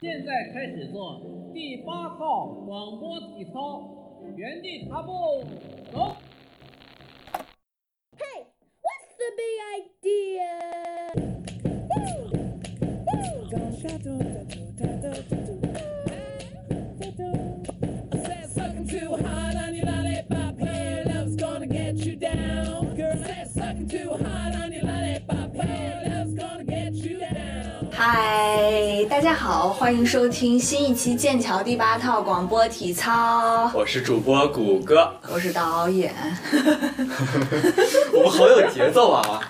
现在开始做第八套广播体操原地踏步走。嘿 what's the big idea? 嗨，大家好，欢迎收听新一期剑桥第八套广播体操，我是主播谷歌，我是导演。我们好有节奏啊！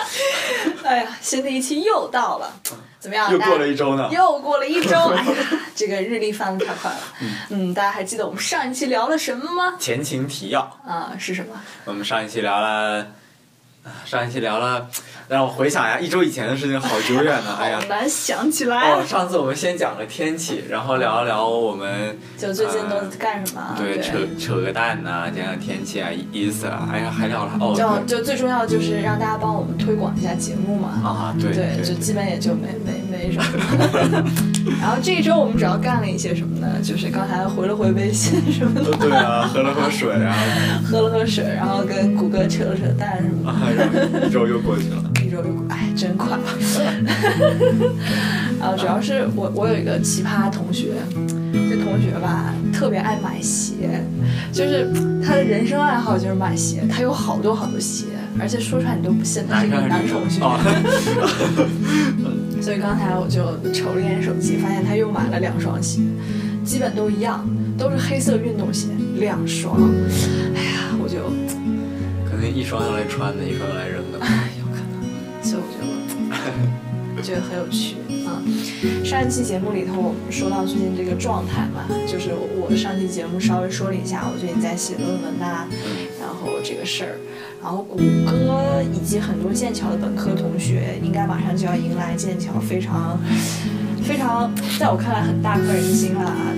哎呀，新的一期又到了，怎么样？又过了一周呢又过了一周，哎呀，这个日历翻的太快了。嗯，大家还记得我们上一期聊了什么吗？前情提要，啊，是什么？我们上一期聊了，啊上一期聊了，让我回想一下，一周以前的事情好久远呢，哎呀好。难想起来。哦，上次我们先讲了天气，然后聊一聊我们就最近都干什么？对扯扯个蛋呐、讲讲天气啊、意思啊，哎呀，还聊了哦，就就最重要的就是让大家帮我们推广一下节目嘛。啊，对对，就基本也就没没没什么。然后这一周我们主要干了一些什么呢？就是刚才回了回微信什么的，对啊，喝了喝水啊，喝了喝水，然后跟谷歌扯了扯淡什么啊然后一周又过去了。哎真快。然后主要是我我有一个奇葩同学，这同学吧特别爱买鞋，就是他的人生爱好就是买鞋，他有好多好多鞋，而且说出来你都不信他是个男同学。所以刚才我就瞅了一眼手机，发现他又买了两双鞋，基本都一样，都是黑色运动鞋，两双。哎呀，我就可能一双用来穿的，一双用来扔的。我觉得很有趣啊。上一期节目里头我们说到最近这个状态嘛，就是我上期节目稍微说了一下我最近在写论文呐、然后这个事儿。然后谷歌以及很多剑桥的本科同学，应该马上就要迎来剑桥非常非常，在我看来很大快人心了啊！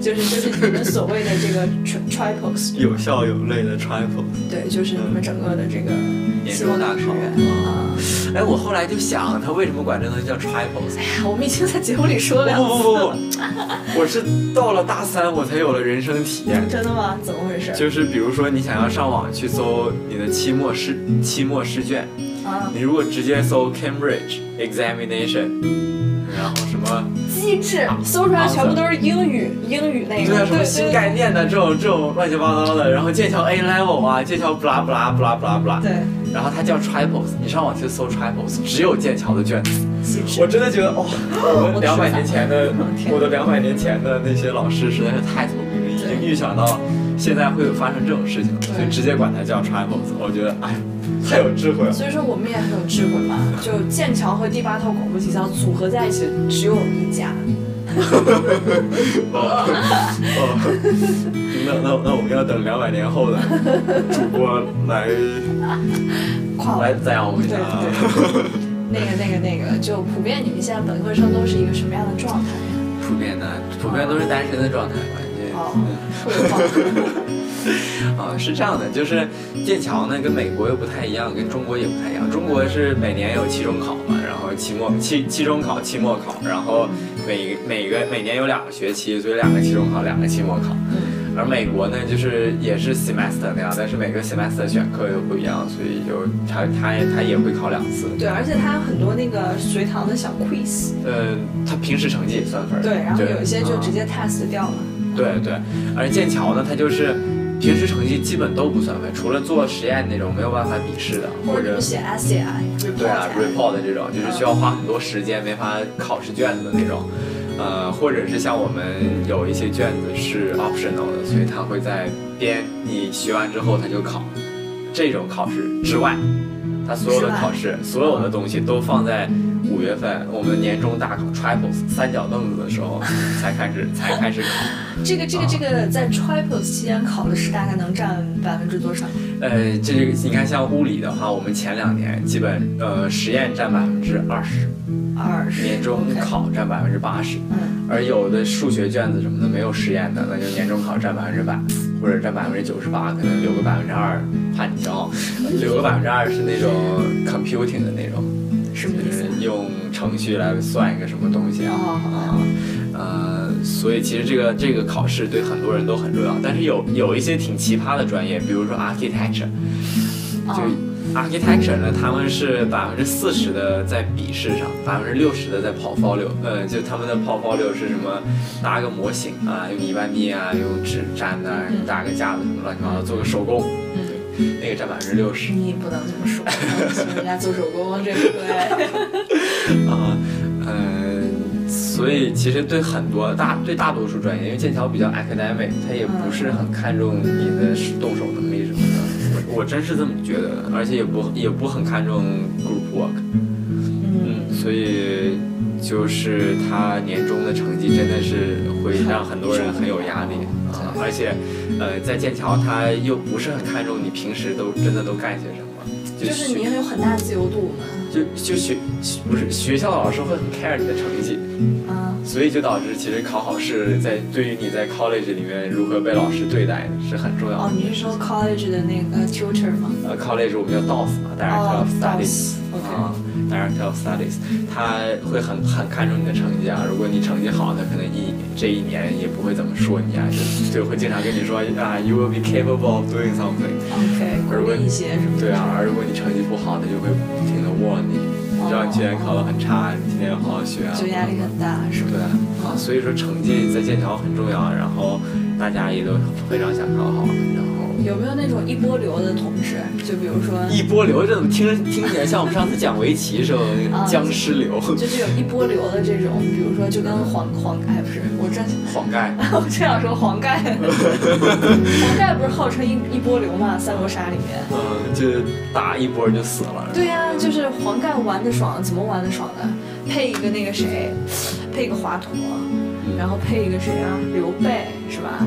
就是 就是就是你们所谓的这个 tri triples，有笑有泪的 triple。对，就是你们整个的这个期末考啊。哎，我后来就想，他为什么管这东西叫 triples？我们已经在节目里说了两不不不，不，我是到了大三我才有了人生体验。真的吗？怎么回事？就是比如说，你想要上网去搜你的期末试期末试卷，啊，你如果直接搜 Cambridge examination，然后什么机制，搜出来全部都是英语，英语那个，对啊什么新概念的这种这种乱七八糟的，然后剑桥 A level 啊，剑桥 blah blah blah blah blah，对，然后它叫 triples，你上网去搜 triples，只有剑桥的卷子。我真的觉得，哦，我们两百年前的，我的两百年前的那些老师实在是太聪明了，已经预想到现在会有发生这种事情了，所以直接管它叫 triples。我觉得，哎，太有智慧了。所以说我们也很有智慧嘛，就剑桥和第八套广播体操组合在一起，只有我们一家。哦，那那那我们要等两百年后的主播来 跨来赞扬我们一对下那个那个那个，就普遍你们现在本科生都是一个什么样的状态呀？普遍的，普遍都是单身的状态吧？哦嗯，说话。啊，是这样的，就是剑桥呢跟美国又不太一样，跟中国也不太一样。中国是每年有期中考嘛，然后期末期期中考、期末考，然后每每个每年有两个学期，所以两个期中考，两个期末考。而美国呢，就是也是 semester 那样，但是每个 semester 选课又不一样，所以就他他他也会考两次。对，而且他有很多那个随堂的小 quiz，呃，他平时成绩也算分儿。对，然后有一些就啊直接 test 掉了。对对，而剑桥呢，它就是平时成绩基本都不算分，除了做实验那种没有办法笔试的，或者写 essay 啊对啊啊 report 的这种，就是需要花很多时间没法考试卷子的那种。呃，或者是像我们有一些卷子是 optional 的，所以它会在编你学完之后它就考。这种考试之外，它所有的考试，所有的东西都放在五月份我们年终大考 triples 三角凳子的时候才开始才开始考。这个这个这个在 triples 期间考的是大概能占百分之多少？呃，这个你看，像物理的话，我们前两年基本呃实验占百分之二十，二十。年终考占百分之八十，嗯，而有的数学卷子什么的没有实验的，那就年终考占百分之百，或者占百分之九十八，可能留个百分之二怕你骄傲，留个百分之二是那种 computing 的那种，什么意思？就是用程序来算一个什么东西啊。啊，呃，所以其实这个这个考试对很多人都很重要，但是有有一些挺奇葩的专业，比如说 architecture，就哦 architecture 呢，他们是百分之四十的在笔试上，百分之六十的在 portfolio，呃，就他们的 portfolio 是什么？搭个模型啊，用泥巴捏啊，用纸粘的，嗯搭个架子什么乱七八糟，做个手工，嗯，那个占百分之六十。你不能这么说，人家做手工，这不对。啊，呃，所以其实对很多大对大多数专业，因为剑桥比较 academic，它也不是很看重你的动手能力什么的。我我真是这么觉得，而且也不也不很看重 group work，嗯，嗯，所以就是他年终的成绩真的是会让很多人很有压力啊，而且呃，在剑桥他又不是很看重你平时都真的都干些什么，就是学你有很大自由度嘛。就就学不是学校的老师会很 care 你的成绩，啊，所以就导致其实考好试在对于你在 college 里面如何被老师对待是很重要的，。哦你是说 college 的那个 tutor 吗？呃，college 我们叫 DOS 嘛，Director 哦 of Studies。，OK。啊，Director of Studies，他会很很看重你的成绩啊。如果你成绩好，他可能一这一年也不会怎么说你啊，就就会经常跟你说啊，You will be capable of doing something。OK，鼓励一些什么？对啊，而如果你成绩不好，他就会不停的 warn 你，你知道你今年考得很差，你今年要好好学啊。就压力很大，是吧？对啊，所以说成绩在剑桥很重要，然后大家也都非常想考好，然后有没有那种一波流的同事？就比如说，一波流，这怎么听着听起来像我们上次讲围棋时候那啊个僵尸流？就是有一波流的这种，比如说就跟黄黄盖不是，我这 黄盖，我正想说黄盖，黄盖不是号称一一波流嘛，《三国杀》里面。嗯，就打一波就死了。对呀、就是黄盖玩的爽，怎么玩的爽呢？配一个那个谁，配一个华佗，然后配一个谁啊？刘备是吧？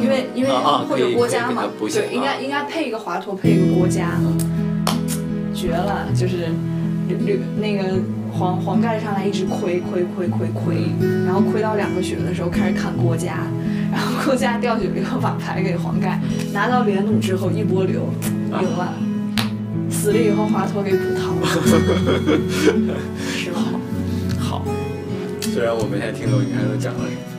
嗯，因为因为或者郭嘉嘛，对，应该应该配一个华佗，配一个郭嘉，绝了！就是刘刘那个黄黄盖上来一直亏亏亏亏亏，然后亏到两个血的时候开始砍郭嘉，然后郭嘉掉血了以后把牌给黄盖，拿到连弩之后一波流赢了，死了以后华佗给补逃了，是吧？好。虽然我没太听懂你刚才都讲了什么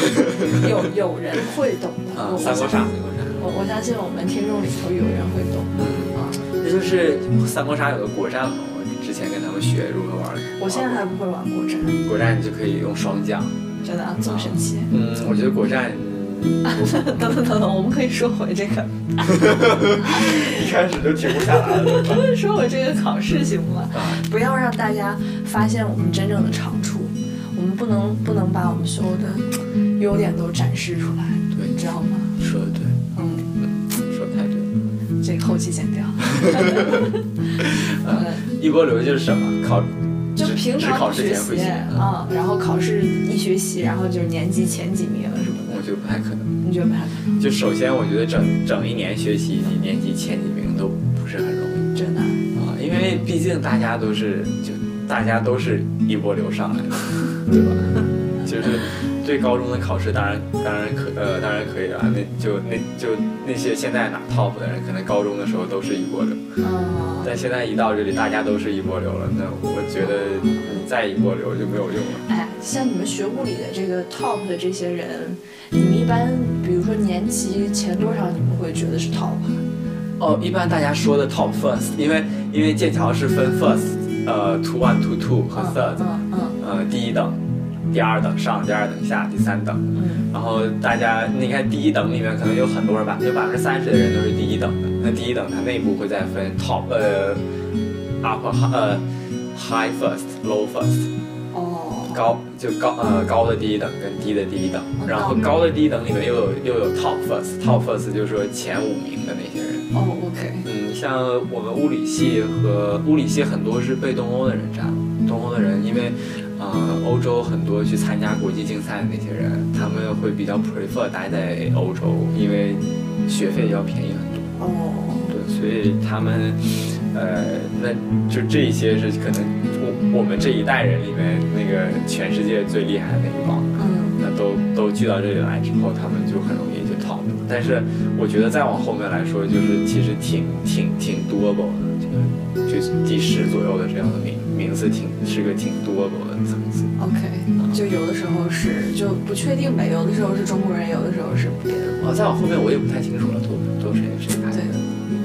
有有人会懂的，啊，三国杀，三国杀。我我相信我们听众里头有人会懂嗯啊。这就是三国杀有个国战嘛，我之前跟他们学如何玩。我现在还不会玩国战，国战你就可以用双将。真的啊这么神奇。嗯，我觉得国战 等等等等，我们可以说回这个，一开始就停不下来了？说回这个考试行吗？啊，不要让大家发现我们真正的长处，我们不能不能把我们所有的优点都展示出来，对你知道吗？说的对，嗯，说的太对了。这个后期剪掉。嗯，一波流就是什么？考就只平常考试前会写，嗯啊，然后考试一学习，然后就是年级前几名什么的，我觉得不太可能。你觉得不太可能？就首先，我觉得整整一年学习，你年级前几名都不是很容易真的？啊，因为毕竟大家都是就大家都是一波流上来的，对吧？就是对高中的考试，当然当然可呃当然可以了，那就那就那些现在拿 top 的人，可能高中的时候都是一波流，嗯，但现在一到这里，大家都是一波流了，那我觉得你再一波流就没有用了。哎，像你们学物理的这个 top 的这些人，你们一般比如说年级前多少，你们会觉得是 top 啊？哦，一般大家说的 top first，因为因为剑桥是分 first，呃，two one two two 和 third，嗯嗯呃，第一等、第二等上、第二等下、第三等。嗯然后大家，你看第一等里面可能有很多人吧，有百分之三十的人都是第一等的。那第一等它内部会再分 top 呃 upper 呃 high first low first，嗯，哦，高就高呃高的第一等跟低的第一等，然后高的第一等里面又有又有 top first，top first 就是说前五名的那些人。哦，OK，嗯，像我们物理系和物理系很多是被东欧的人占了，东欧的人因为，呃，欧洲很多去参加国际竞赛的那些人，他们会比较 prefer 待在欧洲，因为学费要便宜很多。哦，对，所以他们，呃，那就这一些是可能我我们这一代人里面那个全世界最厉害的那一帮。嗯那都都聚到这里来之后，他们就很容易就 top。但是我觉得再往后面来说，就是其实挺挺挺 doable 的，就就就第十左右的这样的名名字挺是个挺多的层次。OK，就有的时候是就不确定呗，有的时候是中国人，有的时候是别的。哦，再往后面我也不太清楚了，都都谁谁排对的。，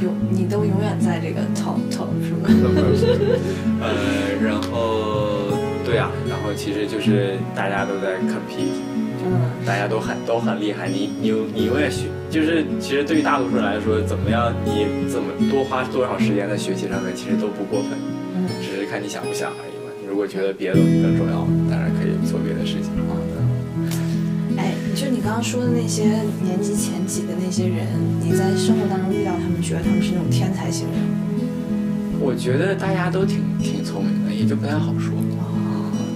有你都永远在这个 top top 是吗？呃，然后对啊，然后其实就是大家都在 compete，嗯，大家都很都很厉害，你你你永远学，就是其实对于大多数人来说，怎么样，你怎么多花多少时间在学习上面，其实都不过分，嗯只是看你想不想而已嘛。你如果觉得别的东西更重要，当然可以做别的事情。哎，就你刚刚说的那些年级前几的那些人，你在生活当中遇到他们，觉得他们是那种天才型人物？我觉得大家都挺挺聪明的，也就不太好说。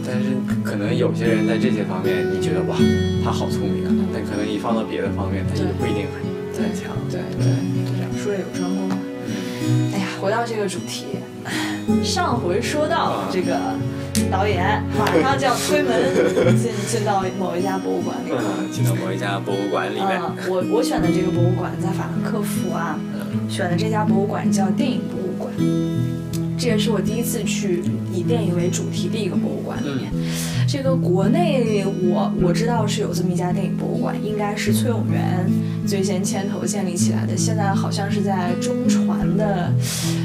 但是可能有些人在这些方面，你觉得哇，他好聪明啊，但可能一放到别的方面，他也不一定很很强。对对，这样术业有专攻。哎呀，回到这个主题，上回说到这个导演马上就要推门进进到某一家博物馆里头。嗯，进到某一家博物馆里面，啊，我我选的这个博物馆在法兰克福啊，选的这家博物馆叫电影博物馆，这也是我第一次去以电影为主题的一个博物馆里面。这个国内我我知道是有这么一家电影博物馆，应该是崔永元最先牵头建立起来的，现在好像是在中传的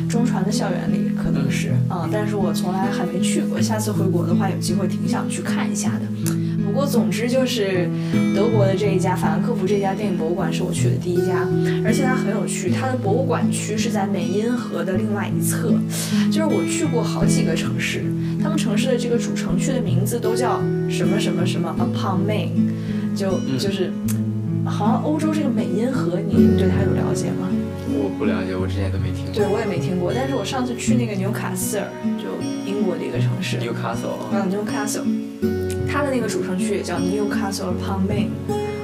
中传的校园里，可能是啊、但是我从来还没去过，下次回国的话有机会挺想去看一下的。不过总之就是德国的这一家法兰克福这家电影博物馆是我去的第一家，而且它很有趣，它的博物馆区是在美因河的另外一侧。就是我去过好几个城市，他们城市的这个主城区的名字都叫什么什么什么 upon Main，就就是好像欧洲这个美因河，你你对它有了解吗？我不了解，我之前都没听过。对我也没听过，但是我上次去那个纽卡斯尔，就英国的一个城市，Newcastle，嗯，Newcastle，它的那个主城区也叫 Newcastle upon Main，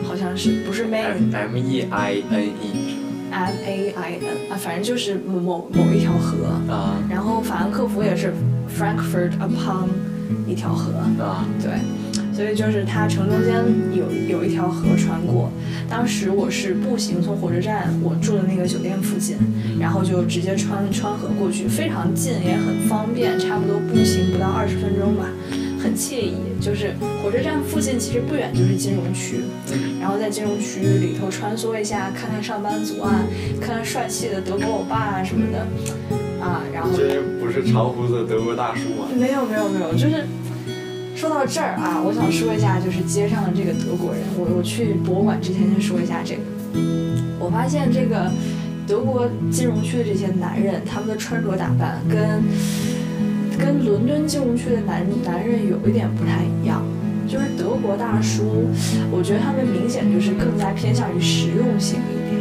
好像是不是 Main M M E I N E M A I N 啊，反正就是某某某一条河。啊然后法兰克福也是 Frankfurt upon 一条河，啊对，所以就是它城中间有有一条河穿过。当时我是步行从火车站我住的那个酒店附近，然后就直接穿穿河过去，非常近也很方便，差不多步行不到二十分钟吧。很惬意，就是火车站附近其实不远就是金融区，然后在金融区里头穿梭一下，看看上班族啊，看看帅气的德国欧巴啊什么的，啊，然后这不是长胡子的德国大叔吗？没有没有没有，就是说到这儿啊，我想说一下，就是街上的这个德国人。我我去博物馆之前先说一下这个，我发现这个德国金融区的这些男人，他们的穿着打扮跟跟伦敦金融区的男男人有一点不太一样。就是德国大叔，我觉得他们明显就是更加偏向于实用性一点。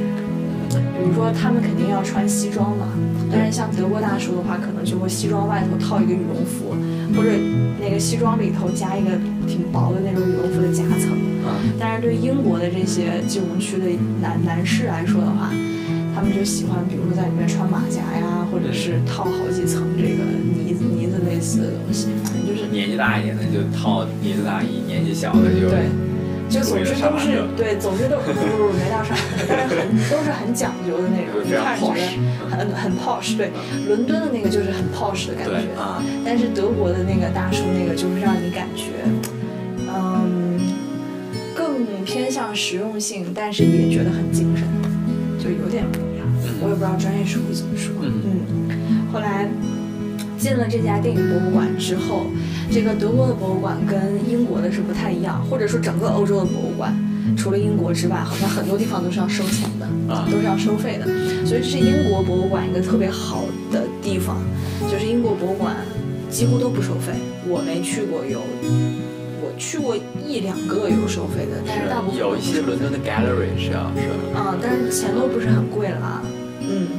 比如说，他们肯定要穿西装嘛，但是像德国大叔的话，可能就会西装外头套一个羽绒服，或者那个西装里头加一个挺薄的那种羽绒服的夹层。啊但是对英国的这些金融区的男男士来说的话，他们就喜欢，比如说在里面穿马甲呀，或者是套好几层这个似的东西，反正就是年纪大一点的就套呢子大衣，年纪小的就对，就总之都是对，总之都不不不没到上海，但是很都是很讲究的那种，一看觉 posh 得很很 posh。对，伦敦的那个就是很 posh 的感觉，啊，但是德国的那个大叔那个就是让你感觉，嗯，更偏向实用性，但是也觉得很精神，就有点不一样。我也不知道专业术语怎么说。嗯嗯，后来进了这家电影博物馆之后，这个德国的博物馆跟英国的是不太一样，或者说整个欧洲的博物馆，除了英国之外，好像很多地方都是要收钱的，啊都是要收费的。所以这是英国博物馆一个特别好的地方，就是英国博物馆几乎都不收费，我没去过有。我去过一两个有收费的，但是大部分有一些伦敦的 gallery 是要是嗯，但是钱都不是很贵了啊，嗯。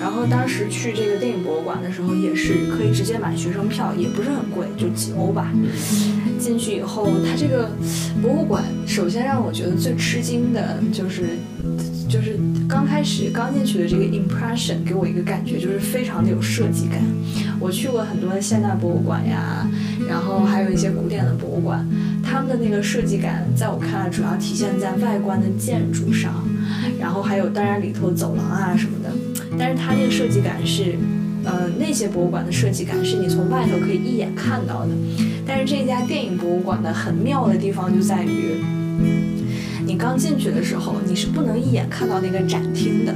然后当时去这个电影博物馆的时候，也是可以直接买学生票，也不是很贵，就几欧吧。进去以后，它这个博物馆首先让我觉得最吃惊的就是，就是刚开始刚进去的这个 impression 给我一个感觉就是非常的有设计感。我去过很多的现代博物馆呀，然后还有一些古典的博物馆，他们的那个设计感，在我看来主要体现在外观的建筑上，然后还有当然里头走廊啊什么的，但是它那个设计感是呃，那些博物馆的设计感是你从外头可以一眼看到的。但是这家电影博物馆的很妙的地方就在于，你刚进去的时候，你是不能一眼看到那个展厅的，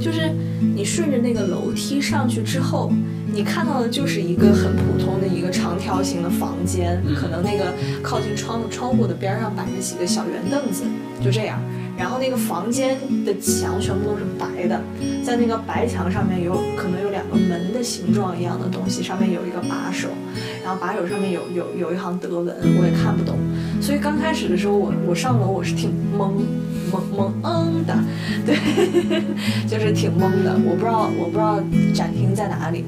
就是你顺着那个楼梯上去之后，你看到的就是一个很普通的一个长条形的房间，可能那个靠近窗窗户的边上摆着几个小圆凳子，就这样。然后那个房间的墙全部都是白的，在那个白墙上面有可能有两个门的形状一样的东西，上面有一个把手，然后把手上面有有有一行德文，我也看不懂。所以刚开始的时候，我我上楼我是挺懵懵懵嗯的，对，就是挺懵的，我不知道我不知道展厅在哪里，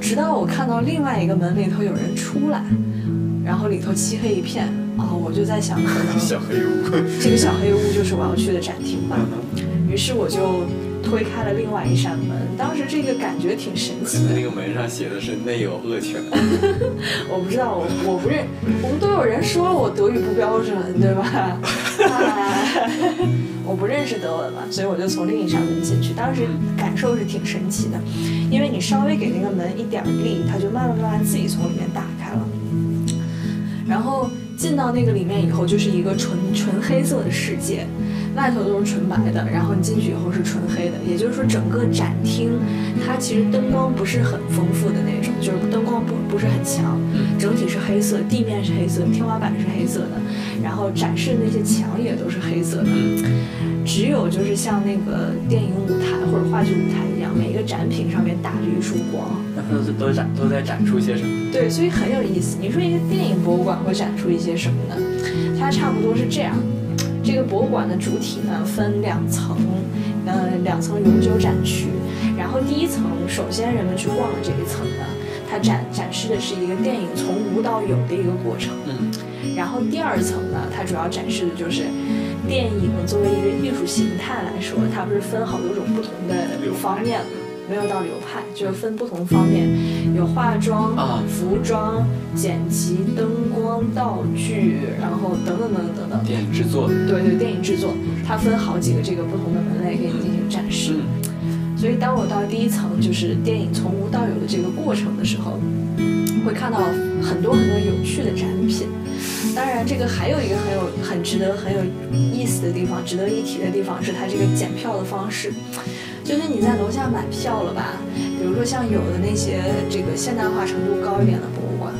直到我看到另外一个门里头有人出来，然后里头漆黑一片，哦，我就在想可能小黑屋，这个小黑屋就是我要去的展厅吧。嗯于是我就推开了另外一扇门，当时这个感觉挺神奇的。那个门上写的是内有恶犬，我不知道，我我不认，我们都有人说我德语不标准，对吧？哎 我不认识德文嘛，所以我就从另一扇门进去。当时感受是挺神奇的，因为你稍微给那个门一点力，它就慢慢慢慢自己从里面打开了。然后进到那个里面以后，就是一个纯纯黑色的世界，外头都是纯白的，然后你进去以后是纯黑的，也就是说整个展厅它其实灯光不是很丰富的那种，就是灯光不不是很强，整体是黑色，地面是黑色，天花板是黑色的，然后展示的那些墙也都是黑色的，只有就是像那个电影舞台或者话剧舞台样，每个展品上面打着一束光。那它都是都展都在展出些什么？对，所以很有意思。你说一个电影博物馆会展出一些什么呢？它差不多是这样。这个博物馆的主体呢分两层，呃，两层永久展区。然后第一层，首先人们去逛的这一层呢，它展展示的是一个电影从无到有的一个过程。嗯，然后第二层呢，它主要展示的就是电影作为一个艺术形态来说，它不是分好多种不同的方面吗？没有到流派，就是分不同方面，有化妆、啊服装、剪辑、灯光、道具，然后等等等等等等。电影制作，对对，电影制作，它分好几个这个不同的门类给你进行展示。所以当我到第一层，就是电影从无到有的这个过程的时候，会看到很多很多有趣的展品。当然，这个还有一个很有很值得很有意思的地方，值得一提的地方是它这个检票的方式。就是你在楼下买票了吧？比如说像有的那些这个现代化程度高一点的博物馆，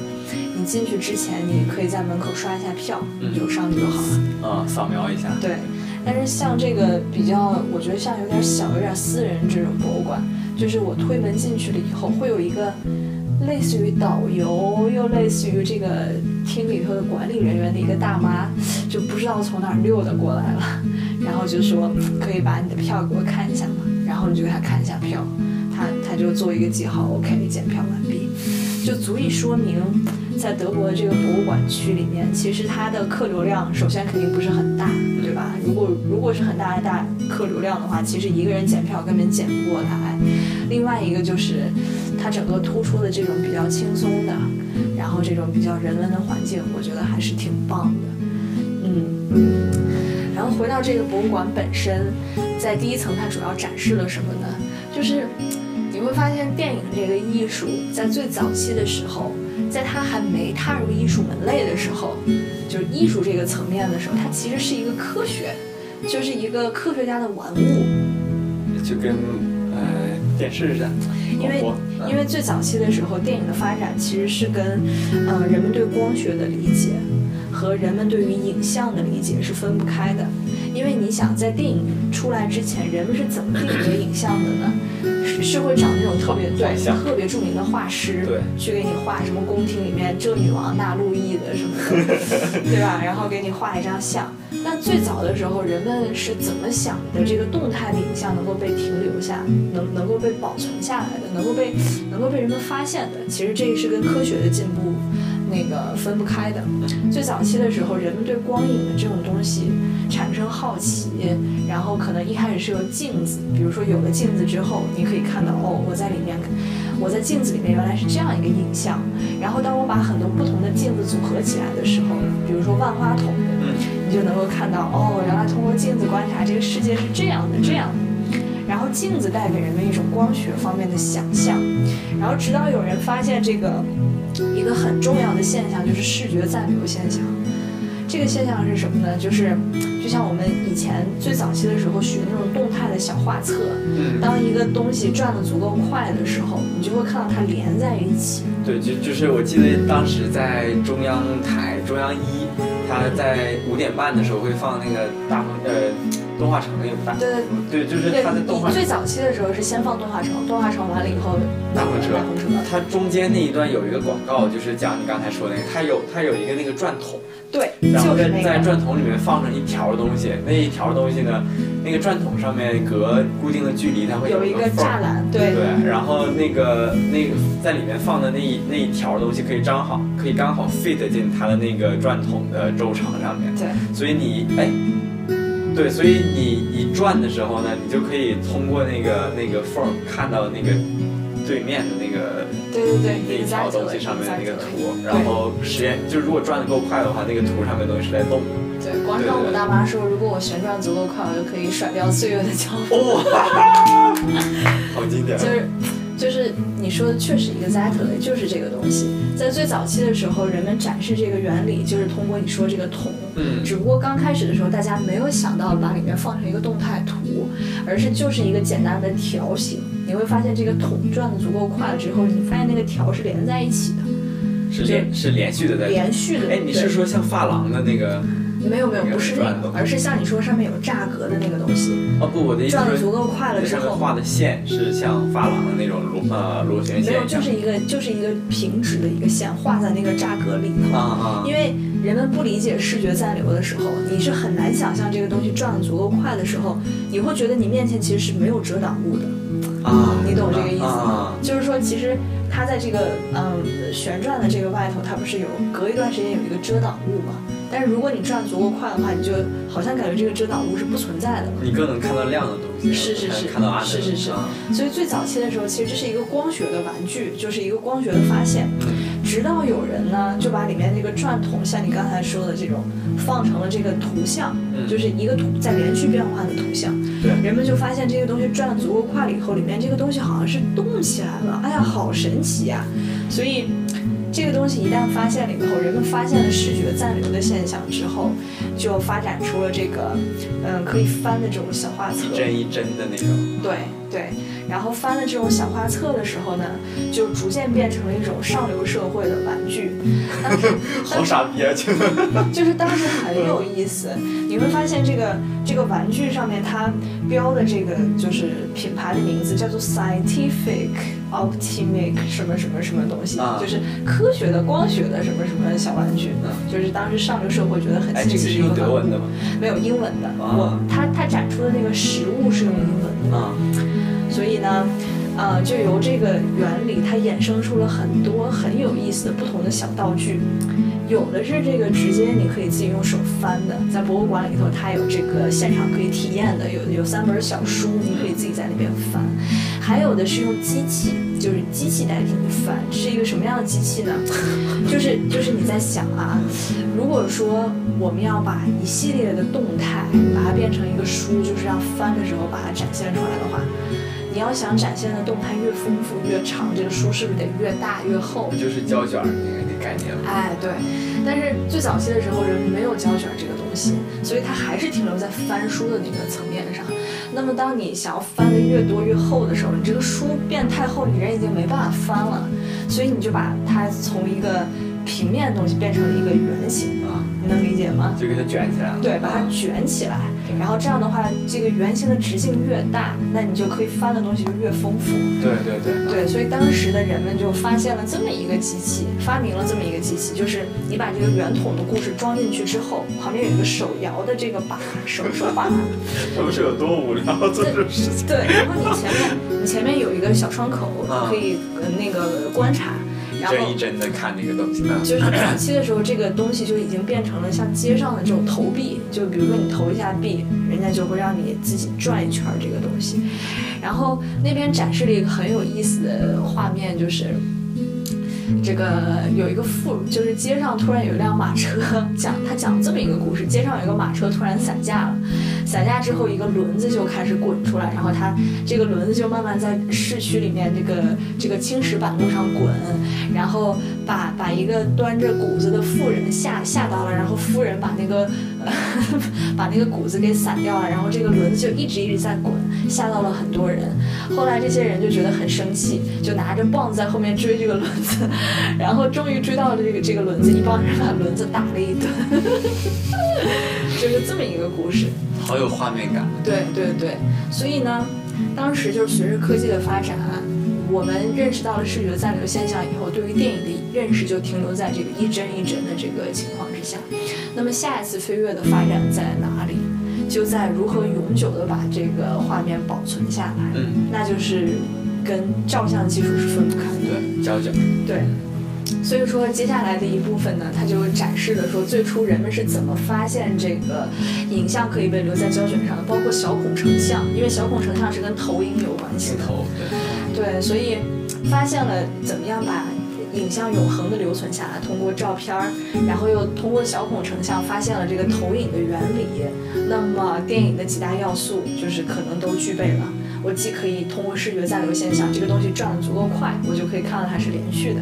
你进去之前你可以在门口刷一下票，你就上去就好了。啊，扫描一下，对，但是像这个比较，我觉得像有点小、有点私人这种博物馆，就是我推门进去了以后，会有一个类似于导游，又类似于这个厅里头的管理人员的一个大妈，就不知道从哪儿溜达过来了，然后就说可以把你的票给我看一下吗？然后你就给他看一下票，他他就做一个记号，OK，检票完毕。就足以说明，在德国的这个博物馆区里面，其实它的客流量首先肯定不是很大，对吧？如果如果是很大的大客流量的话，其实一个人检票根本检不过来。另外一个就是，它整个突出的这种比较轻松的，然后这种比较人文的环境，我觉得还是挺棒的。嗯，然后回到这个博物馆本身，在第一层它主要展示了什么呢？就是你会发现电影这个艺术在最早期的时候，在它还没踏入艺术门类的时候，就是艺术这个层面的时候，它其实是一个科学，就是一个科学家的玩物。就跟呃电视似的，因为因为最早期的时候，电影的发展其实是跟，呃，人们对光学的理解和人们对于影像的理解是分不开的。因为你想，在电影出来之前，人们是怎么定格影像的呢？是是会找那种特别对特别著名的画师，去给你画什么宫廷里面这女王那路易的什么的，对吧？然后给你画一张像。那最早的时候，人们是怎么想的？这个动态的影像能够被停留下，能能够被保存下来的，能够被能够被人们发现的，其实这个是跟科学的进步那个分不开的。最早期的时候，人们对光影的这种东西产生好奇，然后可能一开始是由镜子，比如说有了镜子之后，你可以看到哦，我在里面，我在镜子里面原来是这样一个影像。然后当我把很多不同的镜子组合起来的时候，比如说万花筒，你就能够看到哦，原来通过镜子观察这个世界是这样的，这样的。然后后镜子带给人们一种光学方面的想象，然后直到有人发现这个一个很重要的现象，就是视觉暂留现象。这个现象是什么呢？就是就像我们以前最早期的时候学那种动态的小画册，嗯，当一个东西转得足够快的时候，你就会看到它连在一起。对，就就是我记得当时在中央台中央一，他在五点半的时候会放那个大风呃动画城也不大对对对，就是它的动画你最早期的时候是先放动画城，动画城完了以后，大风车大风车。它中间那一段有一个广告，就是讲你刚才说的那个，它有它有一个那个转筒，对，然后在就是那个。在转筒里面放上一条东西，那一条东西呢，那个转筒上面隔固定的距离，它会有一个。栅栏，对对，然后那个那个在里面放的那一那一条东西可以刚好可以刚好 fit 进它的那个转筒的轴承上面，对所以你哎，对，所以你你转的时候呢，你就可以通过那个那个缝看到那个对面的那个对对对，那一条东西上面的那个图，然后实验就如果转的够快的话，那个图上面东西是在动的。对，广场舞大妈说，如果我旋转足够快，我就可以甩掉岁月的脚步。哇，好经典就！是就是你说的确实 exactly 就是这个东西。在最早期的时候，人们展示这个原理就是通过你说这个桶，嗯，只不过刚开始的时候，大家没有想到把里面放成一个动态图，而是就是一个简单的条形。你会发现这个桶转的足够快了之后，你发现那个条是连在一起的，是连是连续的在连续的。哎，你是说像发廊的那个？没有没有不是那个而是像你说上面有栅格的那个东西，哦不，我的意思是转的足够快了之后，画的线是像发廊的那种螺呃螺旋线没有。就是一个就是一个平直的一个线画在那个栅格里头。啊啊因为人们不理解视觉暂留的时候，你是很难想象这个东西转的足够快的时候，你会觉得你面前其实是没有遮挡物的。啊！你懂这个意思吗啊？就是说，其实它在这个嗯旋转的这个外头，它不是有隔一段时间有一个遮挡物吗？但是如果你转足够快的话，你就好像感觉这个遮挡物是不存在的。你更能看到亮的东西，是是是看到暗的是是是啊所以最早期的时候，其实这是一个光学的玩具，就是一个光学的发现。嗯直到有人呢，就把里面那个转筒，像你刚才说的这种，放成了这个图像，嗯就是一个图在连续变换的图像。对人们就发现这个东西转的足够快了以后，里面这个东西好像是动起来了，哎呀，好神奇呀、所以。这个东西一旦发现了以后，人们发现了视觉暂留的现象之后，就发展出了这个，嗯，可以翻的这种小画册。一帧一帧的那种。对对，然后翻了这种小画册的时候呢，就逐渐变成了一种上流社会的玩具。当时好傻逼啊！就是当时很有意思，你会发现这个这个玩具上面它标的这个就是品牌的名字叫做 Scientific Optimic 什么什么什么东西，啊就是科学的、光学的什么什么小玩具，就是当时上流社会觉得很哎，新这个是用奇的一个玩具，德文的吗？没有英文的。啊我它它展出的那个实物是用英文的。啊，所以呢，呃，就由这个原理，它衍生出了很多很有意思的不同的小道具。有的是这个直接你可以自己用手翻的，在博物馆里头它有这个现场可以体验的，有有三本小书，你可以自己在那边翻。还有的是用机器，就是机器代替你翻，是一个什么样的机器呢？就是就是你在想啊，如果说我们要把一系列的动态把它变成一个书，就是让翻的时候把它展现出来的话，你要想展现的动态越丰富越长，这个书是不是得越大越厚不？就是胶卷儿那个那概念吗？哎，对。但是最早期的时候，人们没有胶卷这个东西，所以它还是停留在翻书的那个层面上。那么，当你想要翻的越多越厚的时候，你这个书变太厚，你人已经没办法翻了，所以你就把它从一个平面的东西变成了一个圆形啊，你能理解吗？就给它卷起来了。对，把它卷起来，然后这样的话，这个圆形的直径越大，那你就可以翻的东西就越丰富。对对对。对，所以当时的人们就发现了这么一个机器，发明了这么一个机器，就是你把这个圆筒的故事装进去之后，旁边有一个手摇的这个把手手把，他们是有多无聊做这种事情？对，然后你前面你前面有一个小窗口，啊可以呃那个观察，然后帧一帧的看那个东西呢。就是早期的时候，这个东西就已经变成了像街上的这种投币，就比如说你投一下币，人家就会让你自己转一圈儿这个东西。然后那边展示了一个很有意思的画面，就是这个有一个富，就是街上突然有一辆马车，讲他讲这么一个故事：街上有一个马车突然散架了，散架之后，一个轮子就开始滚出来，然后它这个轮子就慢慢在市区里面这个这个青石板路上滚，然后把把一个端着谷子的妇人吓吓到了，然后夫人把那个、把那个谷子给散掉了，然后这个轮子就一直一直在滚，吓到了很多人。后来这些人就觉得很生气，就拿着棒子在后面追这个轮子，然后终于追到了这个这个轮子，一帮人把轮子打了一顿，就是这么一个故事。好有画面感。对对对，所以呢，当时就是随着科技的发展啊，我们认识到了视觉暂留现象以后，对于电影的认识就停留在这个一帧一帧的这个情况之下。那么下一次飞跃的发展在哪里？就在如何永久的把这个画面保存下来，嗯，那就是跟照相技术是分不开的。对，胶卷。对，所以说接下来的一部分呢，它就展示了说最初人们是怎么发现这个影像可以被留在胶卷上的，包括小孔成像，因为小孔成像是跟投影有关系的。镜头，对，对，所以发现了怎么样把影像永恒的留存下来，通过照片儿，然后又通过小孔成像发现了这个投影的原理。那么电影的几大要素就是可能都具备了。我既可以通过视觉暂留现象，这个东西转得足够快，我就可以看到它是连续的。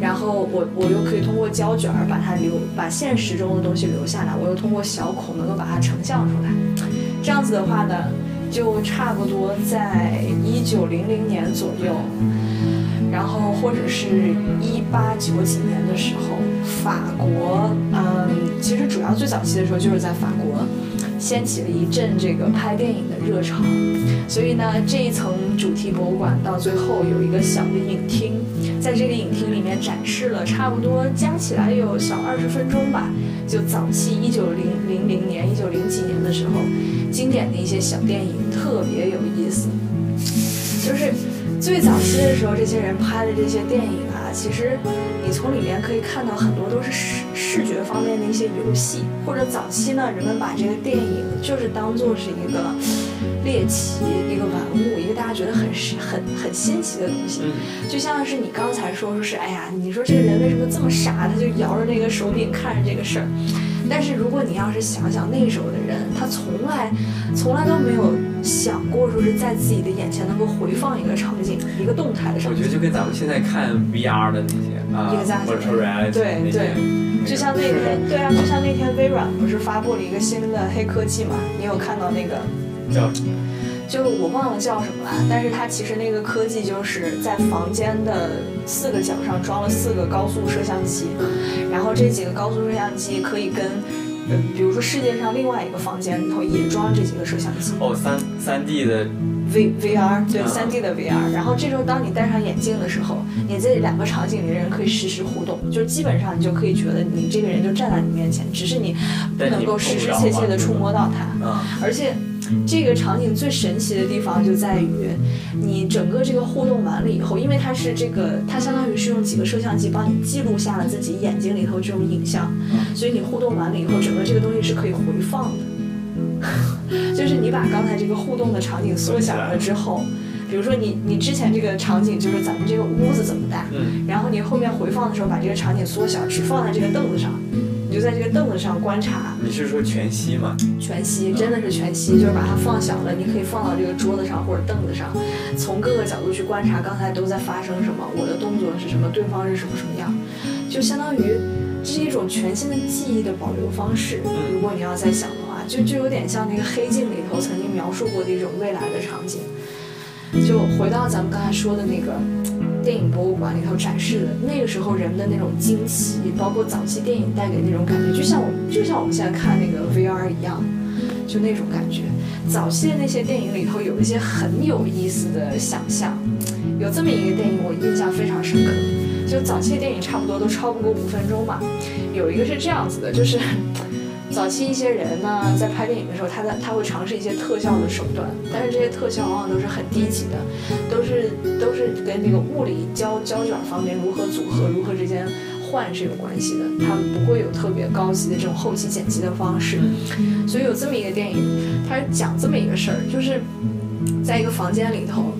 然后我我又可以通过胶卷儿把它留，把现实中的东西留下来，我又通过小孔能够把它成像出来。这样子的话呢，就差不多在一九零零年左右，然后或者是一八九几年的时候，法国，嗯，其实主要最早期的时候就是在法国，掀起了一阵这个拍电影的热潮。所以呢，这一层主题博物馆到最后有一个小的影厅，在这个影厅里面展示了差不多加起来有小二十分钟吧，就早期一九零零零年、一九零几年的时候，经典的一些小电影，特别有意思。就是最早期的时候，这些人拍的这些电影啊，其实你从里面可以看到很多都是视视觉方面的一些游戏，或者早期呢，人们把这个电影就是当做是一个猎奇、一个玩物，一个大家觉得很很很新奇的东西。嗯，就像是你刚才说，说是哎呀，你说这个人为什么这么傻？他就摇着那个手柄看着这个事儿。但是如果你要是想想那时候的人，他从来从来都没有想过说是在自己的眼前能够回放一个场景，一个动态的场景。我觉得就跟咱们现在看 VR 的那些啊 Exactly，virtual reality 对对，就像那天，对啊，就像那天微软不是发布了一个新的黑科技嘛？你有看到那个？叫什么就我忘了叫什么了，但是它其实那个科技就是在房间的四个角上装了四个高速摄像机，然后这几个高速摄像机可以跟，呃，比如说世界上另外一个房间里头也装这几个摄像机。哦三三 D 的，V VR 对啊三 D 的 VR，然后这时候当你戴上眼镜的时候，你这两个场景里的人可以实时互动，就是基本上你就可以觉得你这个人就站在你面前，只是你不能够实实切切的触摸到他。啊，而且这个场景最神奇的地方就在于，你整个这个互动完了以后，因为它是这个，它相当于是用几个摄像机帮你记录下了自己眼睛里头这种影像，所以你互动完了以后，整个这个东西是可以回放的。就是你把刚才这个互动的场景缩小了之后，比如说你你之前这个场景就是咱们这个屋子怎么大，嗯，然后你后面回放的时候把这个场景缩小，只放在这个凳子上，你就在这个凳子上观察。你是说全息吗？全息，真的是全息，就是把它放小了，你可以放到这个桌子上或者凳子上，从各个角度去观察刚才都在发生什么，我的动作是什么，对方是什么什么样，就相当于这是一种全新的记忆的保留方式。如果你要再想的话，就就有点像那个黑镜里头曾经描述过的一种未来的场景。就回到咱们刚才说的那个电影博物馆里头展示的那个时候人们的那种惊奇，包括早期电影带给那种感觉，就像我就像我们现在看那个 VR 一样，就那种感觉。早期的那些电影里头有一些很有意思的想象，有这么一个电影我印象非常深刻，就早期的电影差不多都超不过五分钟嘛，有一个是这样子的，就是。早期一些人呢，在拍电影的时候，他在他会尝试一些特效的手段，但是这些特效往往都是很低级的，都是都是跟那个物理胶胶卷方面如何组合、如何之间换是有关系的，他们不会有特别高级的这种后期剪辑的方式。所以有这么一个电影，它是讲这么一个事儿，就是在一个房间里头，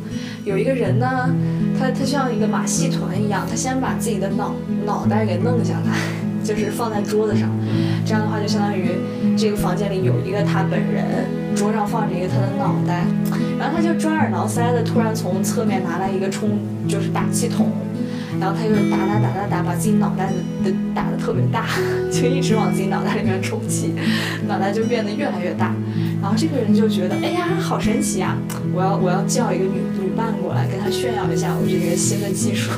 有一个人呢，他他像一个马戏团一样，他先把自己的脑脑袋给弄下来。就是放在桌子上。这样的话，就相当于这个房间里有一个他本人，桌上放着一个他的脑袋，然后他就抓耳挠腮的，突然从侧面拿来一个充，就是打气筒。然后他就打打打打打，把自己脑袋的的打的特别大，就一直往自己脑袋里面充气，脑袋就变得越来越大。然后这个人就觉得，哎呀，好神奇啊！我要我要叫一个女女伴过来，跟他炫耀一下我这个新的技术。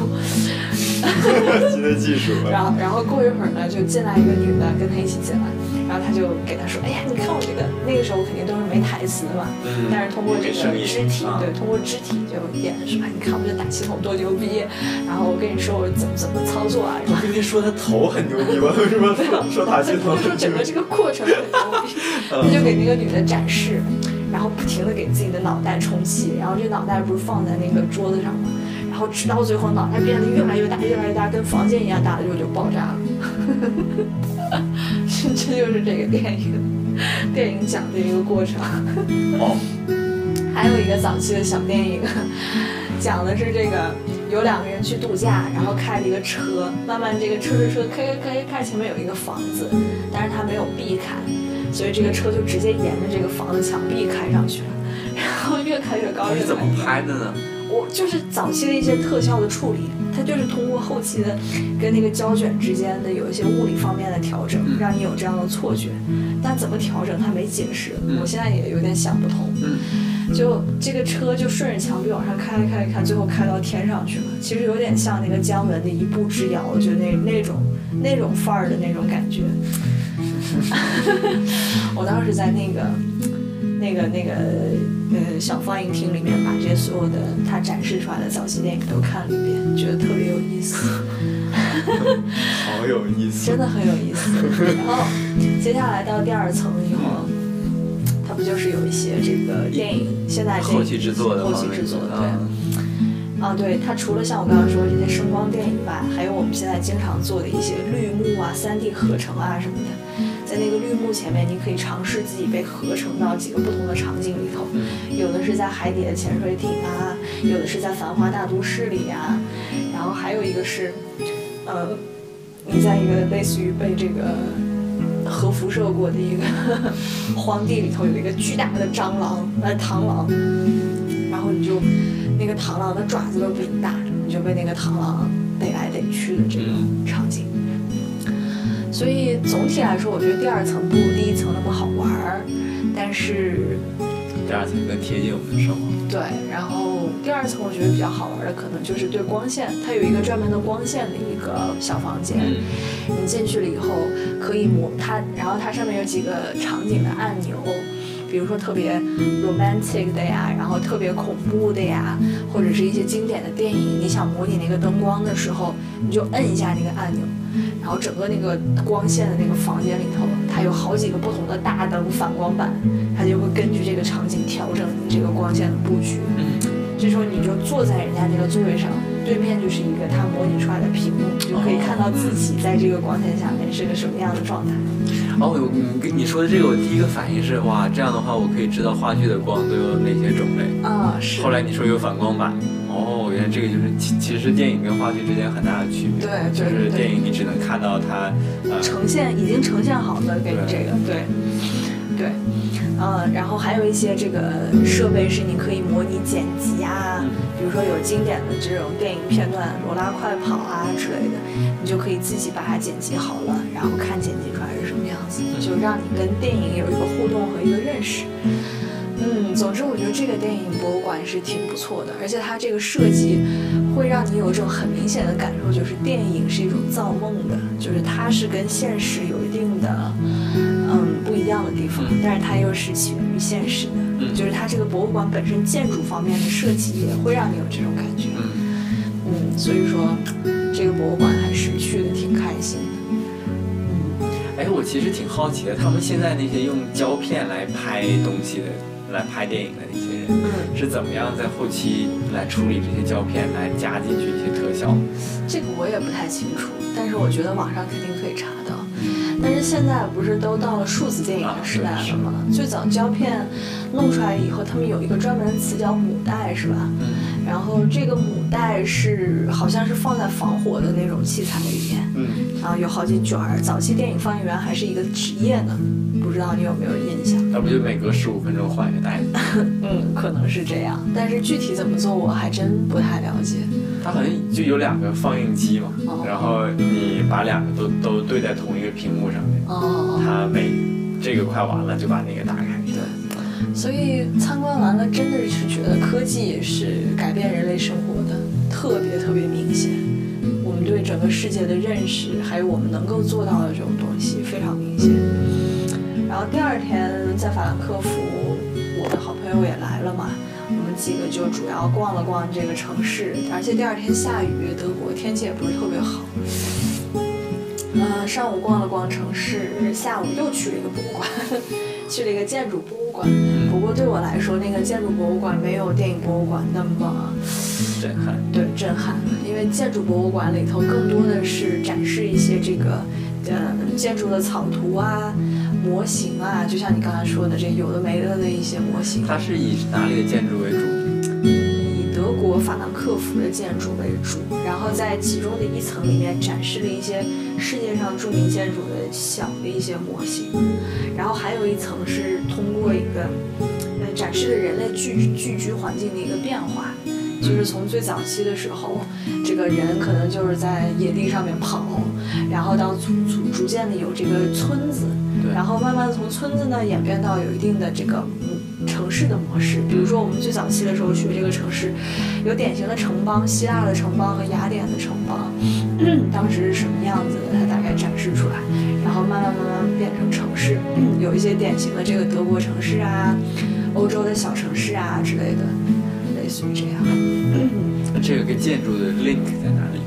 新的技术。然后然后过一会儿呢，就进来一个女的跟他一起进来，然后他就给他说，哎呀，你看我这个，那个时候肯定都是没台词的嘛，嗯但是通过这个肢体，啊对，通过肢体就演说，哎，你看我这打气筒多牛逼，然后我跟你说我怎么怎么操作啊，是吧？跟你说他头很牛逼，我为什么说说他系统他说整个这个过程很牛逼，他就给那个女的展示，然后不停的给自己的脑袋充气，然后这脑袋不是放在那个桌子上吗？然后直到最后脑袋变得越来越大，越来越大，跟房间一样大的时候就爆炸了。这这就是这个电影，电影讲的一个过程。哦，还有一个早期的小电影，讲的是这个有两个人去度假，然后开了一个车，慢慢这个车车车开开开开，前面有一个房子，但是他没有避开，所以这个车就直接沿着这个房子墙壁开上去了，然后越开越高，越他是怎么。拍的呢？我就是早期的一些特效的处理，它就是通过后期的跟那个胶卷之间的有一些物理方面的调整，嗯让你有这样的错觉。但怎么调整，它没解释，嗯我现在也有点想不通。嗯，就这个车就顺着墙壁往上开开开，最后开到天上去了。其实有点像那个姜文的《一步之遥》，就那那种那种范儿的那种感觉。我当时在那个那个那个呃小放映厅里面，把这些所有的他展示出来的早期电影都看了一遍，觉得特别有意思。好有意思真。的很有意思。然后接下来到第二层以后，它不就是有一些这个电影现在这后期制作的后期制作的对。啊啊，对，它除了像我刚刚说这些声光电以外，还有我们现在经常做的一些绿幕啊、三 D 合成啊什么的。在那个绿幕前面，你可以尝试自己被合成到几个不同的场景里头，有的是在海底的潜水艇啊，有的是在繁华大都市里呀、然后还有一个是，呃，你在一个类似于被这个核辐射过的一个 荒地里头，有一个巨大的蟑螂，呃，螳螂，然后你就那个螳螂的爪子都比你大，你就被那个螳螂逮来逮去的这个场景。所以总体来说，我觉得第二层不如第一层那么好玩儿，但是第二层更贴近我们的生活。对，然后第二层我觉得比较好玩的可能就是对光线，它有一个专门的光线的一个小房间，嗯。你进去了以后可以模它，然后它上面有几个场景的按钮，比如说特别 romantic 的呀，然后特别恐怖的呀，或者是一些经典的电影，你想模拟那个灯光的时候，你就摁一下那个按钮，然后整个那个光线的那个房间里头，它有好几个不同的大灯反光板，它就会根据这个场景调整你这个光线的布局。这时候你就坐在人家那个座位上，对面就是一个它模拟出来的屏幕，你就可以看到自己在这个光线下面是个什么样的状态。哦，我你跟你说的这个，我第一个反应是哇，这样的话我可以知道话剧的光都有哪些种类。啊、是。后来你说有反光板，哦，原来这个就是其其实电影跟话剧之间很大的区别。对对就是电影你只能看到它，呃，呈现已经呈现好的给你这个，对，对，呃，然后还有一些这个设备是你可以模拟剪辑啊，比如说有经典的这种电影片段，罗拉快跑啊之类的，你就可以自己把它剪辑好了，然后看剪辑出来是什么样子，就让你跟电影有一个互动和一个认识。嗯，总之我觉得这个电影博物馆是挺不错的，而且它这个设计会让你有一种很明显的感受，就是电影是一种造梦的，就是它是跟现实有一定的嗯不一样的地方，但是它又是起源于现实的，嗯。就是它这个博物馆本身建筑方面的设计也会让你有这种感觉，嗯，嗯，所以说这个博物馆还是去的挺开心的，嗯。哎，我其实挺好奇的，他们现在那些用胶片来拍东西的、来拍电影的那些人，嗯，是怎么样在后期来处理这些胶片，来加进去一些特效？这个我也不太清楚，但是我觉得网上肯定可以查到。但是现在不是都到了数字电影的时代了吗？最早胶片弄出来以后，他们有一个专门的词叫母带，是吧？嗯，然后这个母带是好像是放在防火的那种器材里面，嗯，然后有好几卷儿。早期电影放映员还是一个职业呢，不知道你有没有印象？那不就每隔十五分钟换一个袋子？嗯，可能是这样，但是具体怎么做我还真不太了解。它好像就有两个放映机嘛，哦然后你把两个都都对在同一个屏幕上面，哦，它每这个快完了就把那个打开。对，所以参观完了，真的是觉得科技是改变人类生活的，特别特别明显。我们对整个世界的认识，还有我们能够做到的这种东西，非常明显。然后第二天在法兰克福，我的好朋友也来了嘛，我们几个就主要逛了逛这个城市，而且第二天下雨，德国天气也不是特别好。呃，上午逛了逛城市，下午又去了一个博物馆，去了一个建筑博物馆。不过对我来说，那个建筑博物馆没有电影博物馆那么震撼。对震撼，因为建筑博物馆里头更多的是展示一些这个呃建筑的草图啊、模型啊，就像你刚才说的这有的没的的一些模型。它是以哪里的建筑为主？以德国法兰克福的建筑为主，然后在其中的一层里面展示了一些世界上著名建筑的小的一些模型，然后还有一层是通过一个呃展示了人类聚聚居环境的一个变化，就是从最早期的时候，这个人可能就是在野地上面跑，然后到逐逐逐渐的有这个村子，然后慢慢地从村子呢演变到有一定的这个嗯城市的模式。比如说我们最早期的时候学这个城市，有典型的城邦，希腊的城邦和雅典的城邦，当时是什么样子的，它大概展示出来，然后慢慢慢慢变成城市，有一些典型的这个德国城市啊，欧洲的小城市啊之类的，类似于这样。这个跟建筑的 link 在哪里？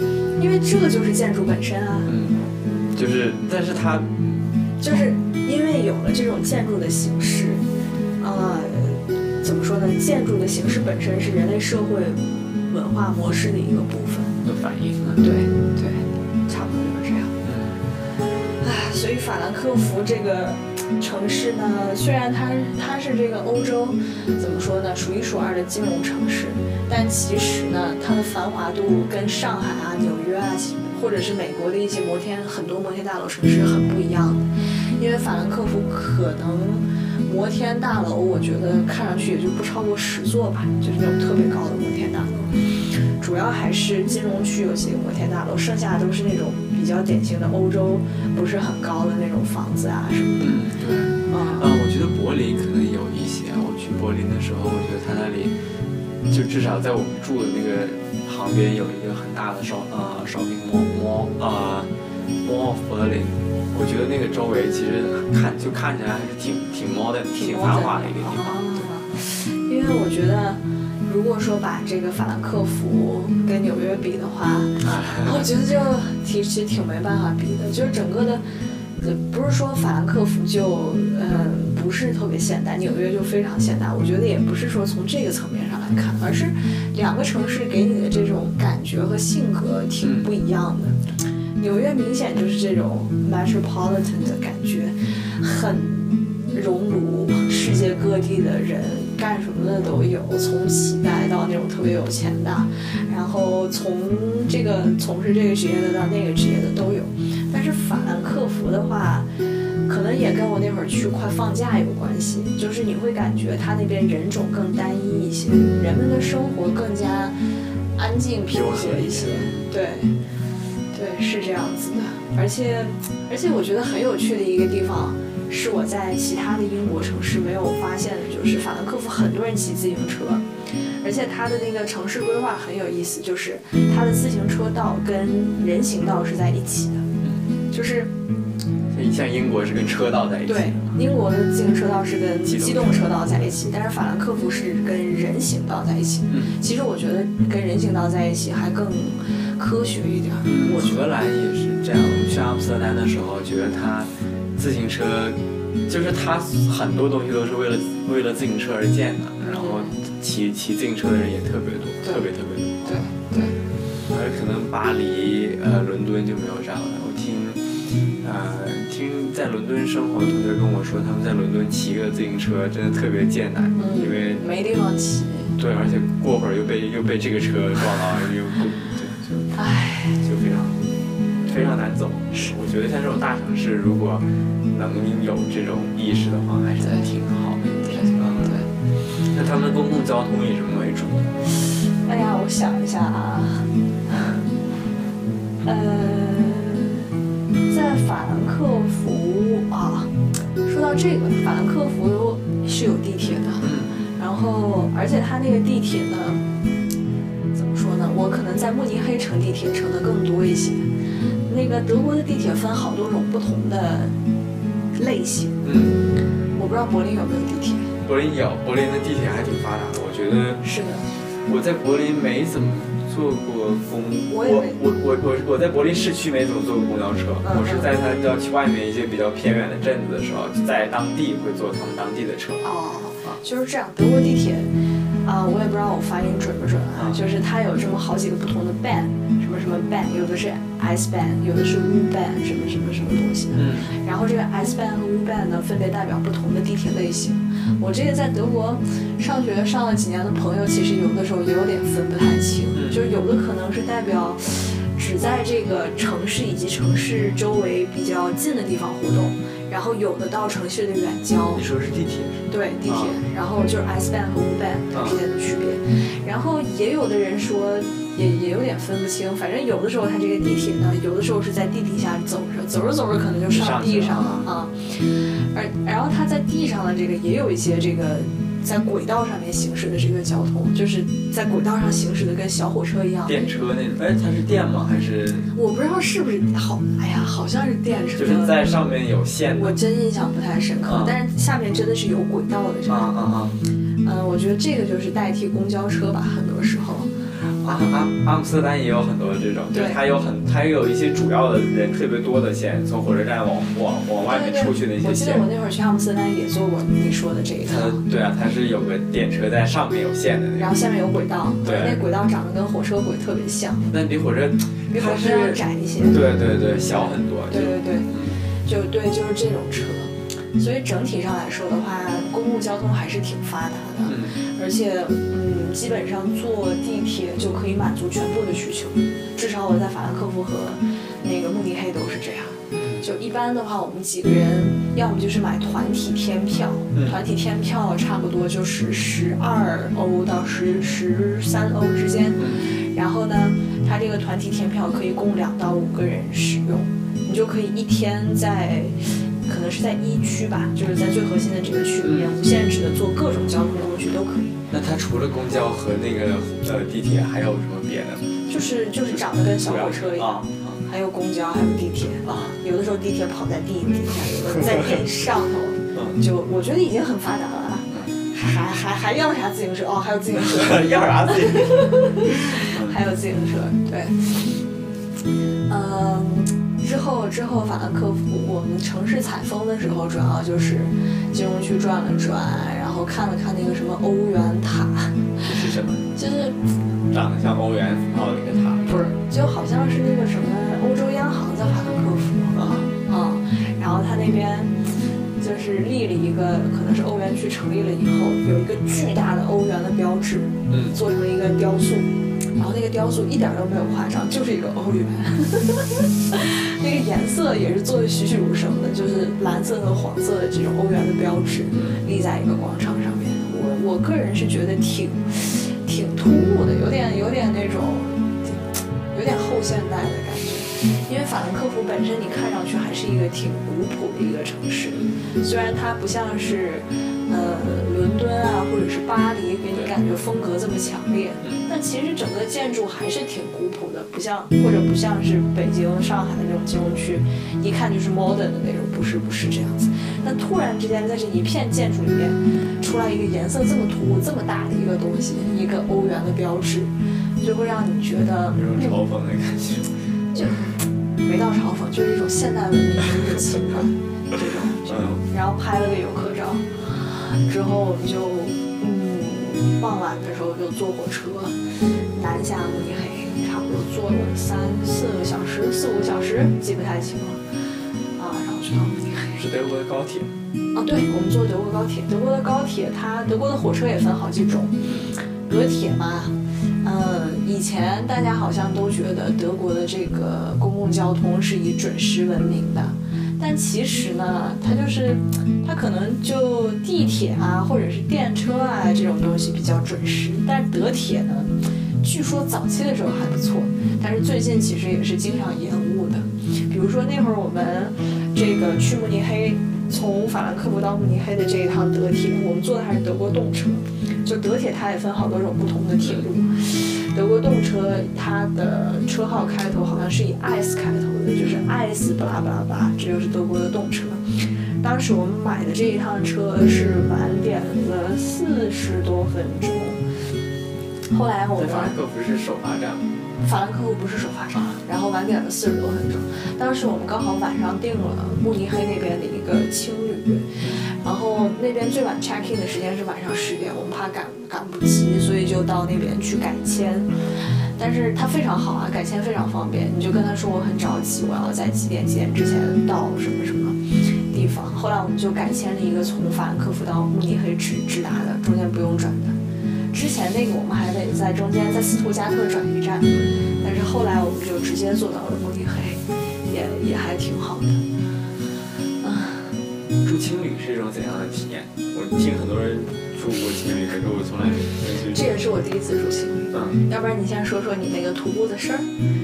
因为这个就是建筑本身啊，嗯，就是，但是它就是因为有了这种建筑的形式，呃，怎么说呢？建筑的形式本身是人类社会文化模式的一个部分。有反应啊。对法兰克福这个城市呢，虽然它它是这个欧洲怎么说呢，数一数二的金融城市，但其实呢，它的繁华度跟上海啊、纽约啊，或者是美国的一些摩天很多摩天大楼城市很不一样的。因为法兰克福可能摩天大楼，我觉得看上去也就不超过十座吧，就是那种特别高的摩天大楼。主要还是金融区有几个摩天大楼，剩下都是那种比较典型的欧洲不是很高的那种房子啊什么的。嗯，对。啊、嗯，我觉得柏林可能有一些。我去柏林的时候，我觉得它那里就至少在我们住的那个旁边有一个很大的 shop 呃 shopping mall mall 呃 mall of Berlin。我觉得那个周围其实看就看起来还是挺挺 modern 挺繁华的一个地方。啊，因为我觉得，如果说把这个法兰克福跟纽约比的话，我觉得就其实挺没办法比的，就是整个的。呃，不是说法兰克福就嗯不是特别现代，纽约就非常现代。我觉得也不是说从这个层面上来看，而是两个城市给你的这种感觉和性格挺不一样的。纽约明显就是这种 metropolitan 的感觉，很熔炉，世界各地的人干什么的都有，从乞丐到那种特别有钱的，然后从这个从事这个职业的到那个职业的都有。但是法兰克福的话，可能也跟我那会儿去快放假有关系，就是你会感觉他那边人种更单一一些，人们的生活更加安静平和一些，对。对，是这样子的，而且，而且我觉得很有趣的一个地方，是我在其他的英国城市没有发现的，就是法兰克福很多人骑自行车，而且它的那个城市规划很有意思，就是它的自行车道跟人行道是在一起的，就是像英国是跟车道在一起。对，英国的自行车道是跟机动车道在一起，但是法兰克福是跟人行道在一起。嗯其实我觉得跟人行道在一起还更科学一点儿。我荷兰也是这样。去阿姆斯特丹的时候，觉得它自行车，就是它很多东西都是为了为了自行车而建的，然后骑骑自行车的人也特别多，特别特别多。对对。而可能巴黎、呃伦敦就没有这样的。我听，呃听在伦敦生活的同学跟我说，他们在伦敦骑个自行车真的特别艰难，嗯因为没地方骑。对，而且过会儿又被又被这个车撞到，又过对就唉，就非常非常难走。是，我觉得像这种大城市，如果能有这种意识的话，还是挺好的。对嗯，对。那他们公共交通以什么为主？哎呀，我想一下啊，呃，在法兰克福啊，说到这个，法兰克福是有地铁的，嗯然后而且它那个地铁呢，怎么说呢？我可能在慕尼黑乘地铁乘的更多一些。那个德国的地铁分好多种不同的类型，嗯，我不知道柏林有没有地铁。柏林有，柏林的地铁还挺发达的。我觉得是的，我在柏林没怎么坐过公，我我我我我在柏林市区没怎么坐过公交车，嗯我是在它要去外面一些比较偏远的镇子的时候，在当地会坐他们当地的车。哦，就是这样。德国地铁啊、我也不知道我发音准不准啊，嗯。就是它有这么好几个不同的 band，什么什么 band，有的是 S band，有的是 U band，什么什么什么东西。的。嗯。然后这个 S band 和 U band 呢，分别代表不同的地铁类型。我这个在德国上学上了几年的朋友，其实有的时候也有点分不太清，嗯。就是有的可能是代表只在这个城市以及城市周围比较近的地方活动，然后有的到城市的远郊你。说是地铁？对地铁，然后就是 S band 和 U band 它之间的区别。然后也有的人说，也也有点分不清。反正有的时候它这个地铁呢，有的时候是在地底下走着，走着走着可能就上地上了啊。而然后它在地上的这个也有一些这个在轨道上面行驶的这个交通，就是在轨道上行驶的跟小火车一样。电车那种？哎，它是电吗？还是我不知道是不是好，哎呀，好像是电车。就是在上面有线？我真印象不太深刻，啊但是下面真的是有轨道的这种。啊啊啊！嗯，我觉得这个就是代替公交车吧，很多时候。阿阿阿姆斯特丹也有很多这种，就是对它有很它也有一些主要的人特别多的线，从火车站往往往外面出去的一些线我记得我。那会儿去阿姆斯特丹也坐过你说的这一趟，对啊，它是有个电车在上面有线的然后下面有轨道，对那轨道长得跟火车轨特别像，那比火车它比火车要是窄一些。对对对小很多，对对对，就对，就是这种车。所以整体上来说的话，公共交通还是挺发达的，嗯而且嗯，基本上坐地铁就可以满足全部的需求。至少我在法兰克福和那个慕尼黑都是这样。就一般的话，我们几个人要么就是买团体天票，嗯团体天票差不多就是十二欧到十十三欧之间。嗯然后呢，它这个团体天票可以供两到五个人使用，你就可以一天在，可能是在一区吧，就是在最核心的这个区里面，无限制的坐各种交通工具都可以。那它除了公交和那个呃地铁，还有什么别的？就是就是长得跟小火车一样，啊还有公交，还有地铁啊，有的时候地铁跑在地底下，有的在地上头，嗯，就我觉得已经很发达了还还还要啥自行车？哦，还有自行车。要啥自行车？还有自行车，对，嗯，之后之后法兰克福，我们城市采风的时候，主要就是金融区转了转，然后看了看那个什么欧元塔，这是什么？就是长得像欧元符号的一个塔。不是，就好像是那个什么欧洲央行在法兰克福啊啊、然后他那边就是立了一个，可能是欧元区成立了以后，有一个巨大的欧元的标志，嗯做成了一个雕塑，然后那个雕塑一点都没有夸张，就是一个欧元，那个颜色也是做的栩栩如生的，就是蓝色和黄色的这种欧元的标志立在一个广场上面。我我个人是觉得挺挺突兀的，有点有点那种有点后现代的感觉。因为法兰克福本身你看上去还是一个挺古朴的一个城市，虽然它不像是呃伦敦啊或者是巴黎给你感觉风格这么强烈，但其实整个建筑还是挺古朴的，不像或者不像是北京、上海的那种金融区，一看就是 modern 的那种，不是不是这样子。但突然之间在这一片建筑里面出来一个颜色这么突兀、这么大的一个东西，一个欧元的标志，就会让你觉得有种嘲讽的感觉。就没到嘲讽，就是一种现代文明的入侵吧，这种这种。然后拍了个游客照，之后我们就嗯，傍晚的时候就坐火车南下慕尼黑，差不多坐了三四个小时、四五个小时，记不太清了。啊，然后去到慕尼黑。是德国的高铁。啊，对，我们坐德国高铁。德国的高铁，它德国的火车也分好几种，德铁嘛，嗯，以前大家好像都觉得德国的这个公共交通是以准时闻名的，但其实呢，它就是它可能就地铁啊，或者是电车啊这种东西比较准时，但是德铁呢，据说早期的时候还不错，但是最近其实也是经常延误的。比如说那会儿我们这个去慕尼黑，从法兰克福到慕尼黑的这一趟德铁，我们坐的还是德国动车。就德铁它也分好多种不同的铁路，德国动车它的车号开头好像是以 S 开头的，就是 S 巴拉巴拉巴，这就是德国的动车。当时我们买的这一趟车是晚点了四十多分钟，后来我们法兰克福是首发站吗？法兰克福不是首发站，然后晚点了四十多分钟。当时我们刚好晚上订了慕尼黑那边的一个青对，然后那边最晚 check in 的时间是晚上十点，我们怕赶赶不及，所以就到那边去改签。但是它非常好啊，改签非常方便，你就跟他说我很着急，我要在几点几点之前到什么什么地方。后来我们就改签了一个从法兰克福到慕尼黑直直达的，中间不用转的。之前那个我们还得在中间在斯图加特转一站，但是后来我们就直接坐到了慕尼黑，也也还挺好的。住青旅是一种怎样的体验？我听很多人住过青旅，可是我从来没有。这也是我第一次住青旅，嗯，要不然你先说说你那个徒步的事儿，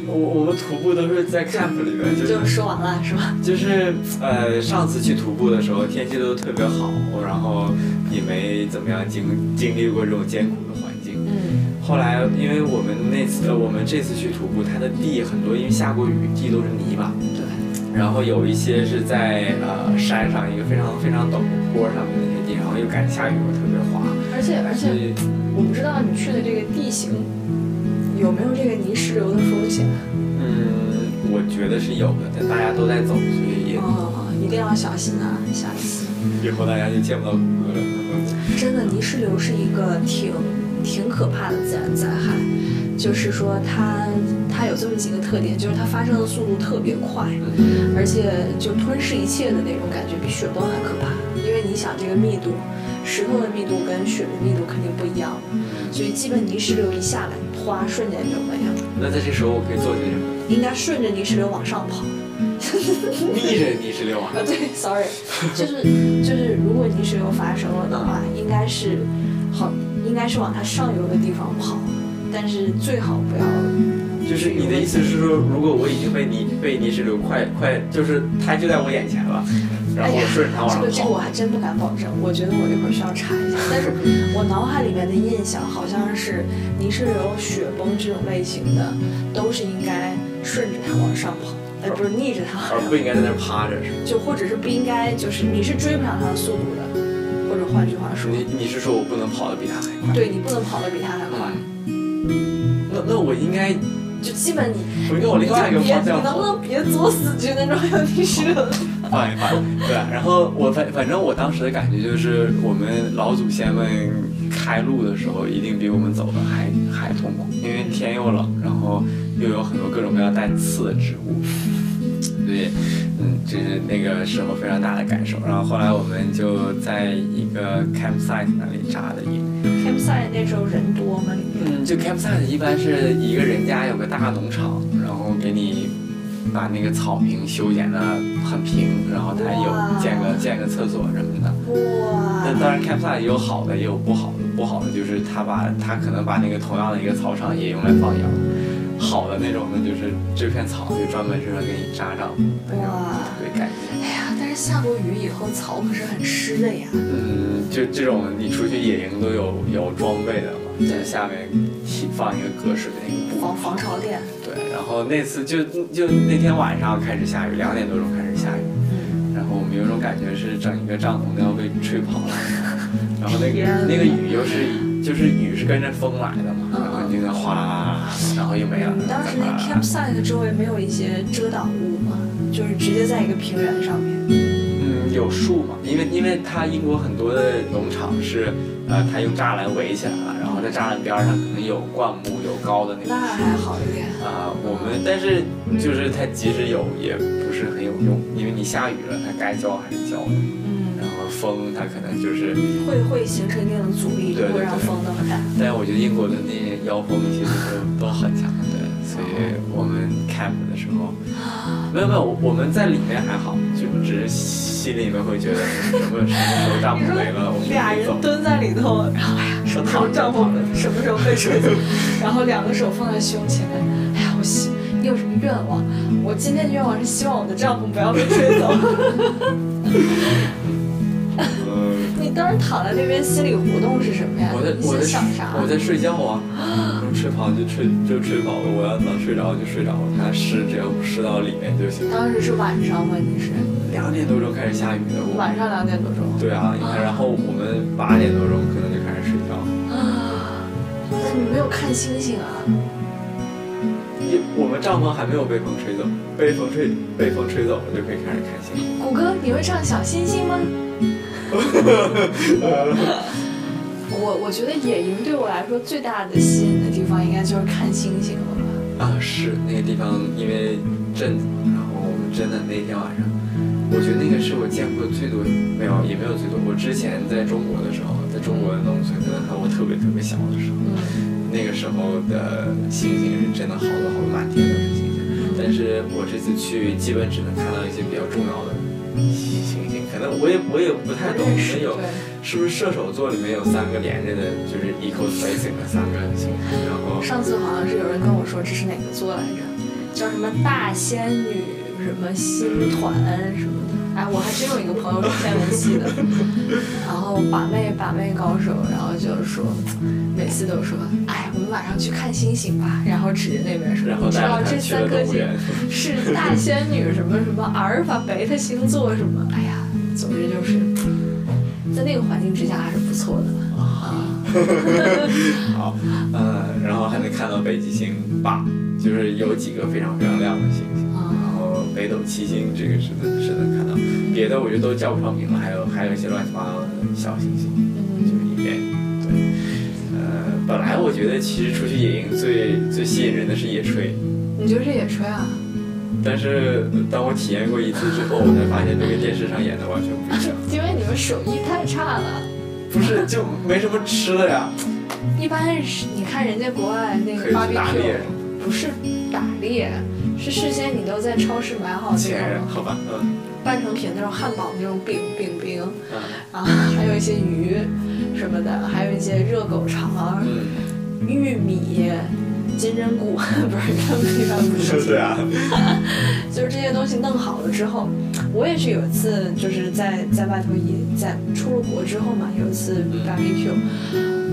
我我们徒步都是在 camp 里面，就就是说完了是吧？就是呃，上次去徒步的时候天气都特别好，然后也没怎么样经经历过这种艰苦的环境。嗯后来因为我们那次呃，我们这次去徒步，它的地很多因为下过雨，地都是泥巴，对，然后有一些是在呃山上一个非常非常陡的坡上面那些地，然后又赶下雨，又特别滑，而且而且我不知道你去的这个地形有没有这个泥石流的风险。嗯，我觉得是有的，但大家都在走，所以也哦，一定要小心啊，下一次。以后大家就见不到谷歌了。真的，泥石流是一个挺挺可怕的自然灾害，就是说它它有这么几个特点，就是它发生的速度特别快，而且就吞噬一切的那种感觉，比雪崩还可怕。因为你想这个密度，石头的密度跟雪的密度肯定不一样，所以基本泥石流一下来，哗，瞬间就没了。那在这时候我可以做些什么？应该顺着泥石流往上跑。逆着泥石流啊！啊，对，sorry，就是就是，如果泥石流发生了的话，应该是好，应该是往它上游的地方跑，但是最好不要。就是你的意思是说，如果我已经被泥被泥石流快快，就是它就在我眼前了，然后我顺着它往上这个这个我。还真不敢保证，我觉得我一会儿需要查一下。但是我脑海里面的印象好像是泥石流、雪崩这种类型的，都是应该顺着它往上跑，呃，不是逆着它而不应该在那儿趴着，是吗？就或者是不应该，就是你是追不上它的速度的，或者换句话说，你你是说我不能跑得比它还快？对你不能跑得比它还快。那那我应该就基本你我跟我另外一个你就别方向。你能不能别作死就那种有历史的？放一放，对。然后我反反正我当时的感觉就是，我们老祖先们开路的时候，一定比我们走的还还痛苦，因为天又冷，然后又有很多各种各样带刺的植物，所以嗯，就是那个时候非常大的感受。然后后来我们就在一个 campsite 那里扎的营，campsite 那时候人多吗？嗯，就 campsite 一般是一个人家有个大农场，然后给你把那个草坪修剪的很平，然后它有建个建个厕所什么的。哇但当然 campsite 也有好的，也有不好的。不好的就是他把他可能把那个同样的一个草场也用来放羊。好的那种那，就是这片草就专门是给你扎帐篷，那种哇就特别干净。哎呀，但是下过雨以后草可是很湿的呀。嗯，就这种你出去野营都有有装备的嘛，就是下面提放一个隔水的那个布防防潮垫。对，然后那次就就那天晚上开始下雨，两点多钟开始下雨，嗯，然后我们有种感觉是整一个帐篷都要被吹跑了，然后那个那个雨又是就是雨是跟着风来的嘛，哗啦啦啦，然后又没了。你当时那 campsite 周围没有一些遮挡物吗？就是直接在一个平原上面。嗯，有树嘛，因为因为它英国很多的农场是，呃，它用栅栏围起来了，然后在栅栏边儿上可能有灌木，有高的那那还好一点。啊、我们但是就是它即使有也不是很有用，因为你你下雨了，它该浇还是浇的。风它可能就是，会会形成一定的阻力，对对不会让风那么大。但我觉得英国的那些妖风其实都都很强，对，所以我们 camp 的时候，没 有没有，我们在里面还好，就只是心里面会觉得什么什么时候帐篷没了，我们俩。人蹲在里头，然后哎呀，什么时候帐篷什么时候被吹走，然后两个手放在胸前，哎呀，我希你有什么愿望？我今天的愿望是希望我的帐篷不要被吹走。呃，你当时躺在那边，心理活动是什么呀？我在我在想啥？我在睡觉啊，吹跑就吹就吹跑了，我要能睡着就睡着了，它湿只要不湿到里面就行。当时是晚上吗？你是两点多钟开始下雨的，我晚上两点多钟。对啊，你看，然后我们八点多钟可能就开始睡觉，啊，那你没有看星星啊？也我们帐篷还没有被风吹走，被风吹被风吹走了就可以开始看星星。谷歌，你会唱小星星吗？我我觉得野营对我来说最大的吸引的地方，应该就是看星星了吧。啊，是那个地方，因为镇子，然后我们真的那天晚上，我觉得那个是我见过最多，没有也没有最多。我之前在中国的时候，在中国的农村，可能还我特别特别小的时候，嗯，那个时候的星星是真的好多好多，满天都是星星。但是我这次去，基本只能看到一些比较重要的 可能我也我也不太懂，没有。是不是射手座里面有三个连着的，就是 equal spacing 的三个星星，然后上次好像是有人跟我说这是哪个座来着，叫什么大仙女什么星团什么的。哎，我还真有一个朋友是天文系的，然后把妹把妹高手，然后就是说，每次都说，哎，我们晚上去看星星吧，然后指着那边说，然后带你知道这三颗星。是大仙女什么什么阿尔法贝塔星座什么，哎呀，总之就是在那个环境之下还是不错的啊。好，呃，然后还能看到北极星八，就是有几个非常非常亮的星星。北斗七星这个是能是能看到，别的我觉得都叫不上名了，还有还有一些乱七八糟的小星星，就是，一边对，呃，本来我觉得其实出去野营最最吸引人的是野炊，你就是野炊啊？但是当我体验过一次之后，我才发现这跟电视上演的完全不一样，因为你们手艺太差了。不是就没什么吃的呀，一般是你看人家国外那个可以去打猎。barbecue，不是打猎，是事先你都在超市买好那种 好吧，嗯。半成品那种汉堡那种饼饼饼，嗯。啊，还有一些鱼什么的，还有一些热狗肠、嗯，玉米、金针菇，不是他们一般不是。对啊，就是这些东西弄好了之后，我也是有一次就是在在外头也在出了国之后嘛，有一次 barbecue，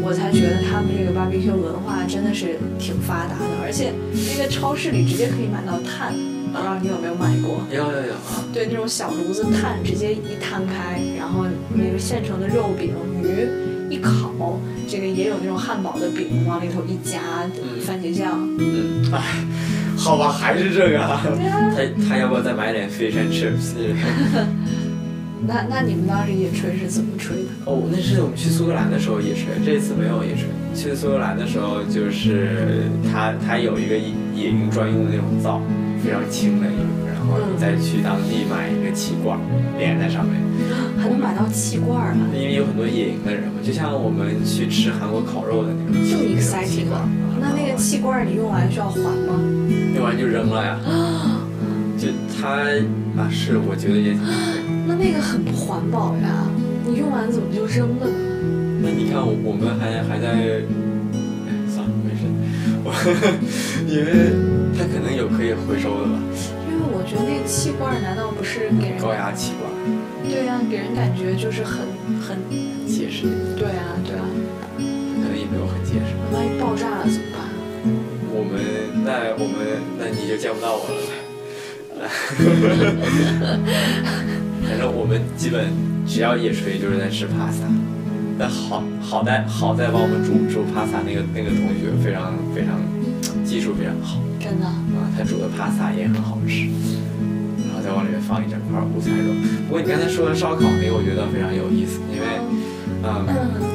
我才觉得他们这个 barbecue 文化真的是挺发达的，而且那个超市里直接可以买到炭，不知道你有没有买过？有有有啊，对，那种小炉子炭直接一摊开，然后那个现成的肉饼、鱼一烤，这个也有那种汉堡的饼，往里头一夹番茄酱。嗯，哎，好吧，还是这个他他要不要再买点 fish and chips？那那你们当时野炊是怎么吹的？哦，那是我们去苏格兰的时候野炊，这次没有野炊。去苏格兰的时候，就是他他有一个野野营专用的那种灶，非常轻的一个，然后你再去当地买一个气罐连在上面，还能买到气罐儿啊？因为有很多野营的人嘛，就像我们去吃韩国烤肉的那种气这么那种气 exciting 罐啊！，那那个气罐儿你用完需要还吗？用完就扔了呀。就它啊，是我觉得也。那那个很不环保呀！你用完怎么就扔了呢？那你看我我们还还在，哎，算了，没事，我 因为它可能有可以回收的吧，觉得那个气罐难道不是给人高压气罐，对呀、给人感觉就是很很结实，对啊对啊，可能也没有很结实。万一爆炸了怎么办？我们那我们那你就见不到我了。反正我们基本只要野炊就是在吃 pasta。但好好在好在帮我们煮煮 pasta 那个那个同学非常非常技术非常好真的？啊，他煮的帕萨也很好吃，然后再往里面放一整块五彩肉。不过你刚才说的烧烤那个，我觉得非常有意思，因为嗯，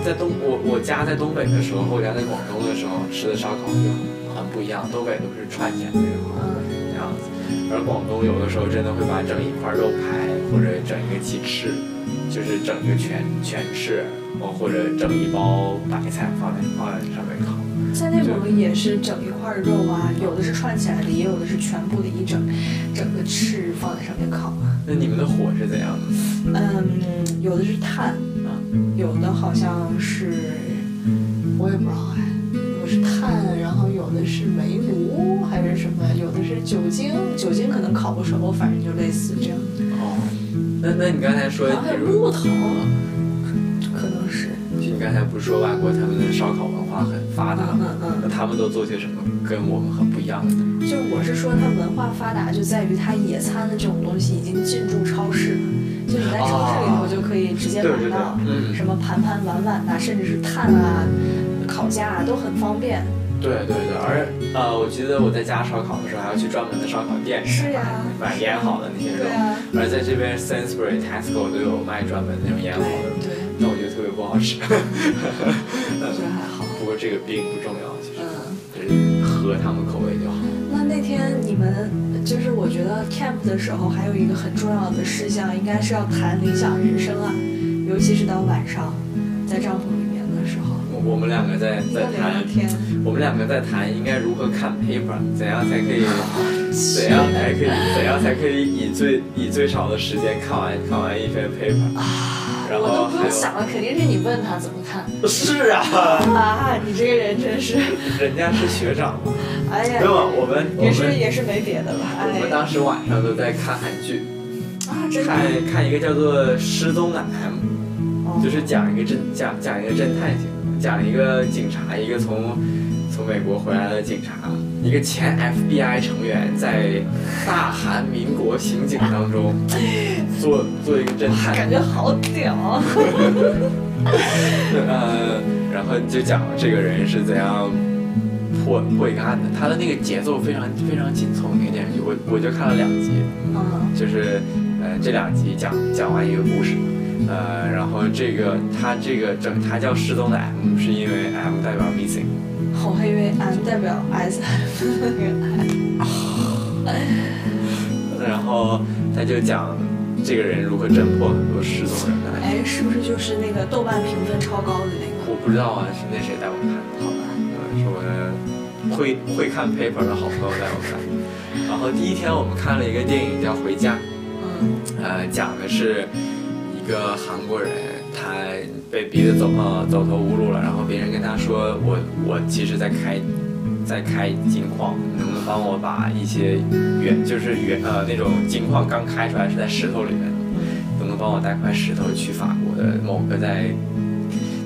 在东我我家在东北的时候和我家在广东的时候吃的烧烤就很很不一样，东北都是串起来的那种嗯这样子。而广东有的时候真的会把整一块肉排或者整一个鸡翅，就是整个全全翅，或者整一包白菜放在放在上面烤。在内蒙也是整一块肉啊，有的是串起来的，也有的是全部的一整整个翅放在上面烤。那你们的火是怎样的？嗯，有的是炭，有的好像是我也不知道哎，有的是炭，然后有的是煤炉还是什么，有的是酒精，酒精可能烤不熟，反正就类似这样。哦，那那你刚才说，然后还有木头，刚才不是说外国他们的烧烤文化很发达吗？嗯嗯那他们都做些什么跟我们很不一样的呢？就我是说，它文化发达就在于它野餐的这种东西已经进驻超市了，就你在超市里头就可以直接买到，嗯。什么盘盘碗碗呐，甚至是炭啊、烤架啊，都很方便。对对对，而呃，我记得我在家烧烤的时候还要去专门的烧烤店里是呀。买腌好的那些肉，啊，而在这边 Sainsbury、Tesco 都有卖专门那种腌好的。肉，对不好吃。我觉得还好。不过这个并不重要，其实嗯，就是合他们口味就好。那那天你们就是我觉得 camp 的时候还有一个很重要的事项，应该是要谈理想人生啊，尤其是到晚上在帐篷里面的时候，我我们两个在在谈，天。我们两个在谈应该如何看 paper，怎样才可以，怎样才可以，怎样才可以以最以最少的时间看完看完一篇 paper。然我都不用想了，肯定是你问他怎么看 是啊，啊！你这个人真是，人家是学长嘛。哎呀没，有，我们也是也是没别的了，我们哎当时晚上都在看韩剧，啊，真的看看一个叫做《失踪的 M》，哦就是讲一个侦讲讲一个侦探型的，讲一个警察，一个从从美国回来的警察，一个前 FBI 成员在大韩民国刑警当中做做一个侦探，感觉好屌啊！呃，然后就讲这个人是怎样破破一个案的，他的那个节奏非常非常紧凑，那个电视剧我我就看了两集，嗯。就是呃这两集讲讲完一个故事，呃，然后这个他这个整他叫失踪的 M 是因为 M 代表 missing，我还以为 M 代表 S F 那个 M，然后他就讲这个人如何侦破很多失踪人的案件。哎，是不是就是那个豆瓣评分超高的那个？我不知道啊，是那谁带我看的。好吧，呃，是我的会会看 paper 的好朋友带我看。然后第一天我们看了一个电影叫《回家》，嗯呃，讲的是一个韩国人，他被逼得走呃走投无路了，然后别人跟他说，我我其实在开在开金矿，能不能帮我把一些原就是原呃那种金矿刚开出来是在石头里面的，能不能帮我带块石头去法国的某个在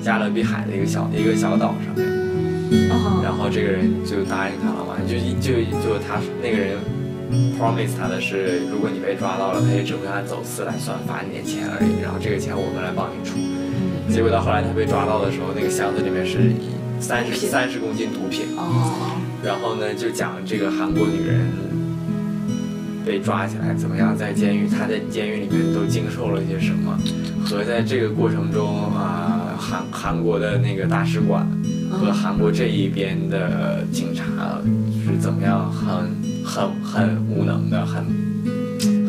加勒比海的一个小一个小岛上面？嗯然后这个人就答应他了嘛，就就就他那个人 promise 他的是，如果你被抓到了，他也只会按走私来算，罚你点钱而已，然后这个钱我们来帮你出。结果到后来他被抓到的时候，那个箱子里面是三十三十公斤毒品，哦，然后呢就讲这个韩国女人被抓起来怎么样在监狱，她在监狱里面都经受了一些什么，和在这个过程中啊、韩韩国的那个大使馆。和韩国这一边的警察是怎么样很很很无能的，很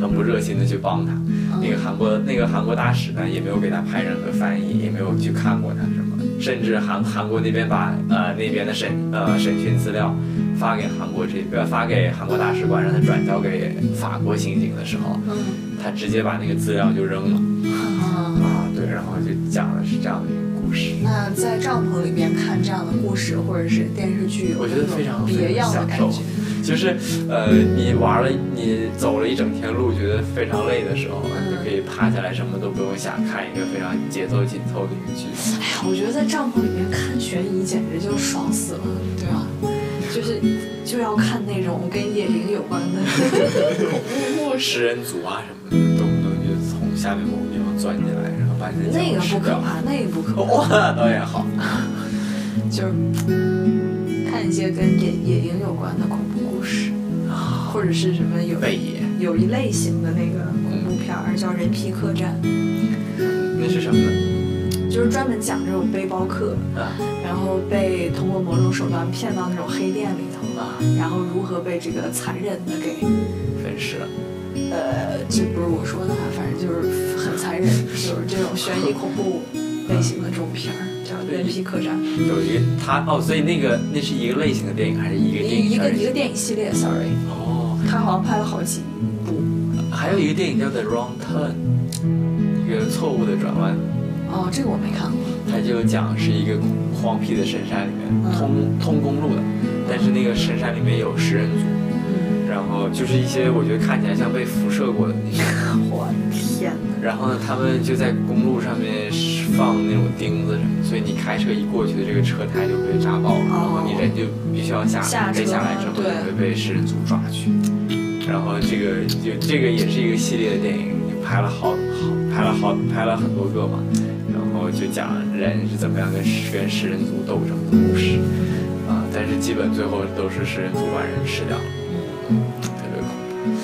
很不热心的去帮他。那个韩国那个韩国大使呢，也没有给他派任何翻译，也没有去看过他什么，甚至韩韩国那边把呃那边的审呃审讯资料发给韩国这个发给韩国大使馆，让他转交给法国刑警的时候，嗯他直接把那个资料就扔了啊。啊，对，然后就讲的是这样的一个故事。那在帐篷里面看这样的故事或者是电视剧，我觉得非常别样的感觉。就是呃，你玩了，你走了一整天路，觉得非常累的时候，你就可以趴下来，什么都不用想，看一个非常节奏紧凑的一个剧。哎呀，我觉得在帐篷里面看悬疑简直就爽死了，对吧？就是就要看那种跟野营有关的恐怖故事。食人族啊什么的，动不动就从下面某个地方钻进来，然后把你的那个。不可怕，那个不可怕，哇，导演好。就是看一些跟野野营有关的恐怖或者是什么有，有一类型的那个恐怖片儿叫《人皮客栈。那是什么呢？》，就是专门讲这种背包客，啊。然后被通过某种手段骗到那种黑店里头，啊，然后如何被这个残忍的给分尸了。呃，这不是我说的啊，反正就是很残忍，就是这种悬疑恐怖类型的这种片儿，叫《人皮客栈》，有一个他哦，所以那个那是一个类型的电影还是一个电影？一个一个电影系列，sorry，哦，他好像拍了好几部。还有一个电影叫《The Wrong Turn》，一个错误的转弯。哦，这个我没看过。他就讲是一个荒僻的深山里面通通公路的，但是那个深山里面有食人族，嗯，然后就是一些我觉得看起来像被辐射过的。我天哪！然后呢，他们就在公路上面放那种钉子，所以你开车一过去的这个车胎就被扎爆了，然后你人就必须要下下车被下来之后就会被食人族抓去。然后这个就这个也是一个系列的电影，就拍了好好拍了好拍了很多个嘛，然后就讲人是怎么样跟食跟食人族斗争的故事啊，但是基本最后都是食人族把人吃掉了，特别恐怖。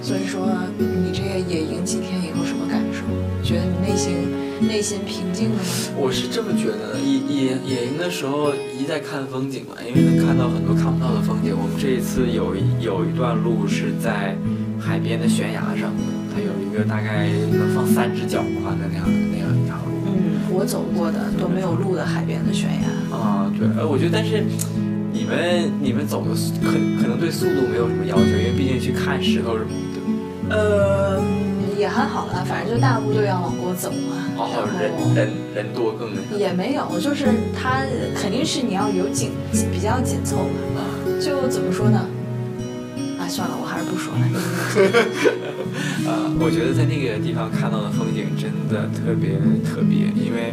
所以说，你这个野营几天以后什么感受？觉得你内心内心平静了吗？我是这么觉得的，野野野营的时候一在看风景嘛，因为能看到很多看不到的风景。我们这一次有一有一段路是在海边的悬崖上，它有一个大概能放三只脚宽的那样那样一条路。嗯，我走过的都没有路的海边的悬崖。啊，对，呃，我觉得但是你们你们走的速可可能对速度没有什么要求，因为毕竟去看石头什么的。呃，也还好啦，反正就大部队要往过走嘛。哦，人人人多更那个也没有，就是它肯定是你要有紧比较紧凑嘛。啊。就怎么说呢？啊，算了，我还是不说了。呃，我觉得在那个地方看到的风景真的特别特别，因为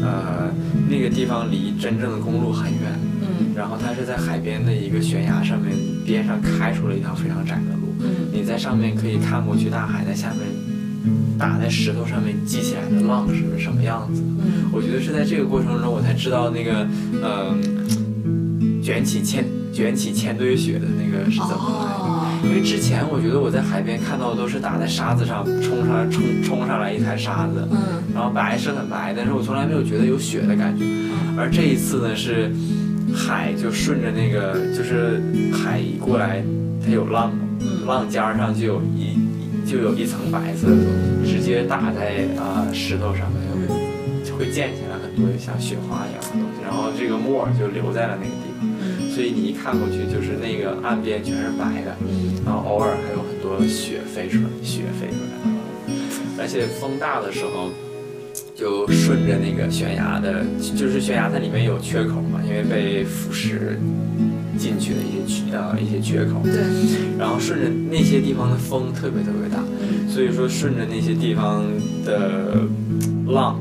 呃那个地方离真正的公路很远，嗯然后它是在海边的一个悬崖上面边上开出了一条非常窄的路，嗯你在上面可以看过去大海，在下面打在石头上面激起来的浪是什么样子。嗯我觉得是在这个过程中，我才知道那个呃卷起千卷起千堆雪的那个是怎么来的。哦，因为之前我觉得我在海边看到的都是打在沙子上冲上来冲冲上来一滩沙子，嗯然后白是很白，但是我从来没有觉得有雪的感觉。而这一次呢是海就顺着那个就是海一过来，它有浪嘛，嗯浪尖儿上就有一就有一层白色的东西，直接打在啊、石头上面，就会溅起来很多像雪花一样的东西，然后这个沫儿就留在了那个地方。所以你一看过去，就是那个岸边全是白的，然后偶尔还有很多雪飞出来，雪飞出来，而且风大的时候，就顺着那个悬崖的，就是悬崖它里面有缺口嘛，因为被腐蚀进去的一些缺呃一些缺口，对，然后顺着那些地方的风特别特别大，所以说顺着那些地方的浪，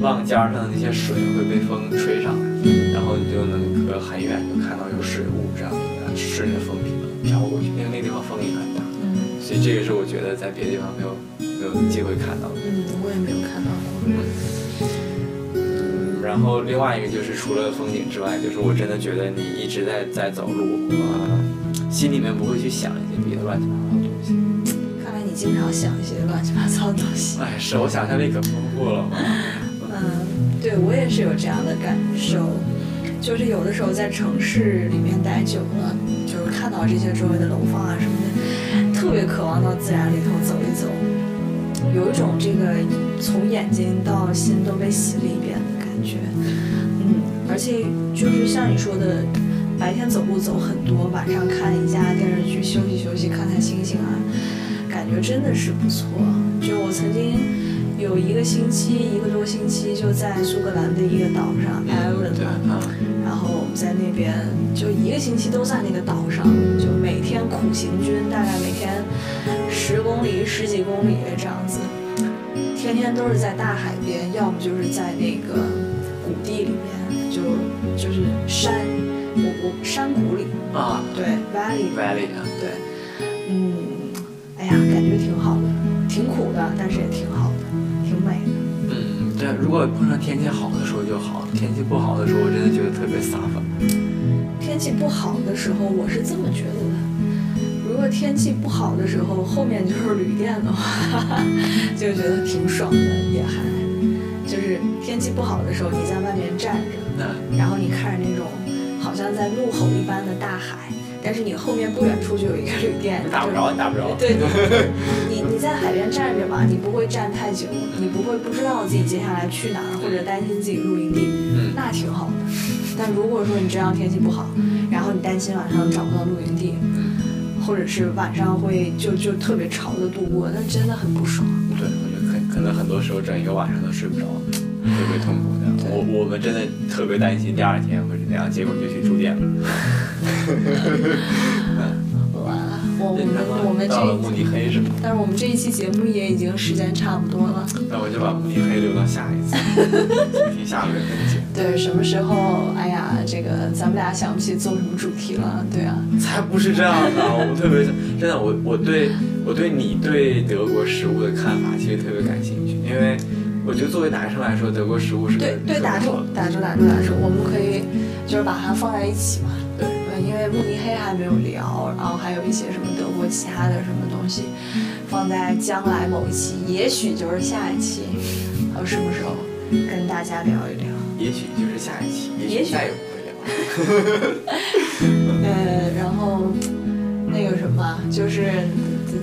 浪尖儿上的那些水会被风吹上来，然后你就能隔很远就看到有水雾这样呃顺着风飘过去，因为那个地方风也很大，嗯。所以这个是我觉得在别的地方没有没有机会看到的。嗯，我也没有看到。过。嗯，然后另外一个就是除了风景之外，就是我真的觉得你一直在在走路，呃，心里面不会去想一些别的乱七八糟的东西。看来你经常想一些乱七八糟的东西。哎，是我想象力可丰富了。嗯，对我也是有这样的感受，就是有的时候在城市里面待久了，就是看到这些周围的楼房啊什么的，特别渴望到自然里头走一走，有一种这个从眼睛到心都被洗了一遍觉。嗯，而且就是像你说的，白天走路走很多，晚上看一下电视剧休息休息，看看星星啊，感觉真的是不错。就我曾经有一个星期，一个多星期就在苏格兰的一个岛上然后我们在那边就一个星期都在那个岛上，就每天苦行军，大概每天十公里、十几公里这样子，天天都是在大海边，要么就是在那个谷地里面，就就是山，我我山谷里，啊对 valley，Valley 啊，对，嗯，哎呀，感觉挺好的，挺苦的，但是也挺好的，挺美的。嗯，对，如果碰上天气好的时候就好，天气不好的时候，我真的觉得特别撒法。天气不好的时候，我是这么觉得的。如果天气不好的时候，后面就是旅店的话，就觉得挺爽的，也还就是天气不好的时候，你在外面站着，然后你看着那种好像在怒吼一般的大海，但是你后面不远处就有一个旅店，打不着，你打不着。对，对你你在海边站着嘛，你不会站太久，你不会不知道自己接下来去哪儿，或者担心自己露营地，嗯那挺好的。但如果说你这样天气不好，然后你担心晚上找不到露营地，或者是晚上会就就特别潮的度过，那真的很不爽。对，我觉得可可能很多时候整一个晚上都睡不着，特别痛苦的。我我们真的特别担心第二天会是那样，结果就去住店了。完 了，我我们我们到了慕尼黑是吗？但是我们这一期节目也已经时间差不多了。那我就把慕尼黑留到下一次，下个月更新。对，什么时候？哎呀，这个咱们俩想不起做什么主题了。对啊，才不是这样的，我特别真的，我我对我对你对德国食物的看法其实特别感兴趣，因为我觉得作为男生来说，德国食物是对对，打住，打住，打住，打住，我们可以就是把它放在一起嘛。对对，因为慕尼黑还没有聊，然后还有一些什么德国其他的什么东西，放在将来某一期，也许就是下一期，还有什么时候跟大家聊一聊。也许就是下一期，也许也许再也不会聊。呃，然后那个什么，就是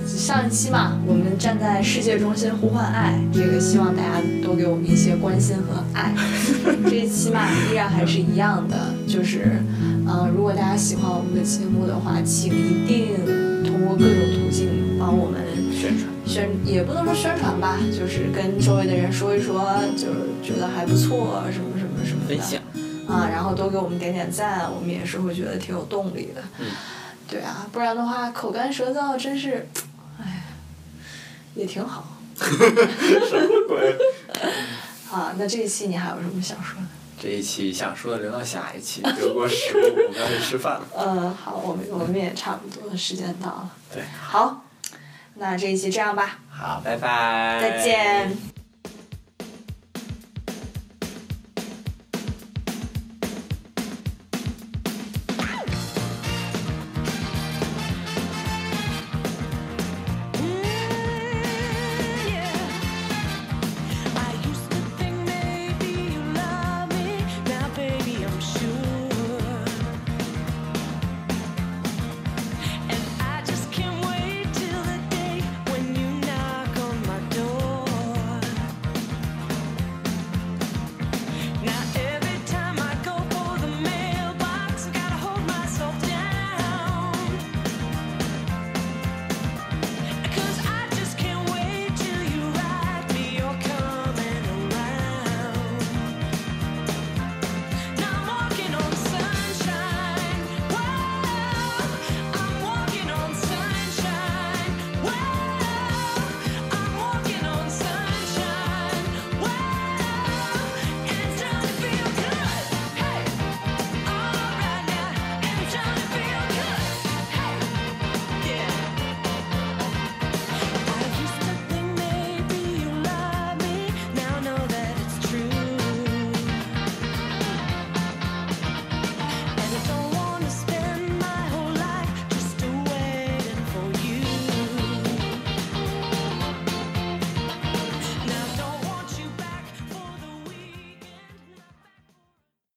上一期嘛，我们站在世界中心呼唤爱，这个希望大家多给我们一些关心和爱。这一期嘛，依然还是一样的，就是，呃，如果大家喜欢我们的节目的话，请一定通过各种途径帮我们宣传，宣，也不能说宣传吧，就是跟周围的人说一说，就是觉得还不错，什么什么什么的。分享。啊，然后多给我们点点赞，我们也是会觉得挺有动力的。嗯，对啊，不然的话口干舌燥，真是，哎，也挺好。什么鬼？啊，那这一期你还有什么想说的？这一期想说的留到下一期，德国食物，我们要去吃饭了。嗯，好，我们我们也差不多，时间到了。对，好，那这一期这样吧，好，拜拜。再见。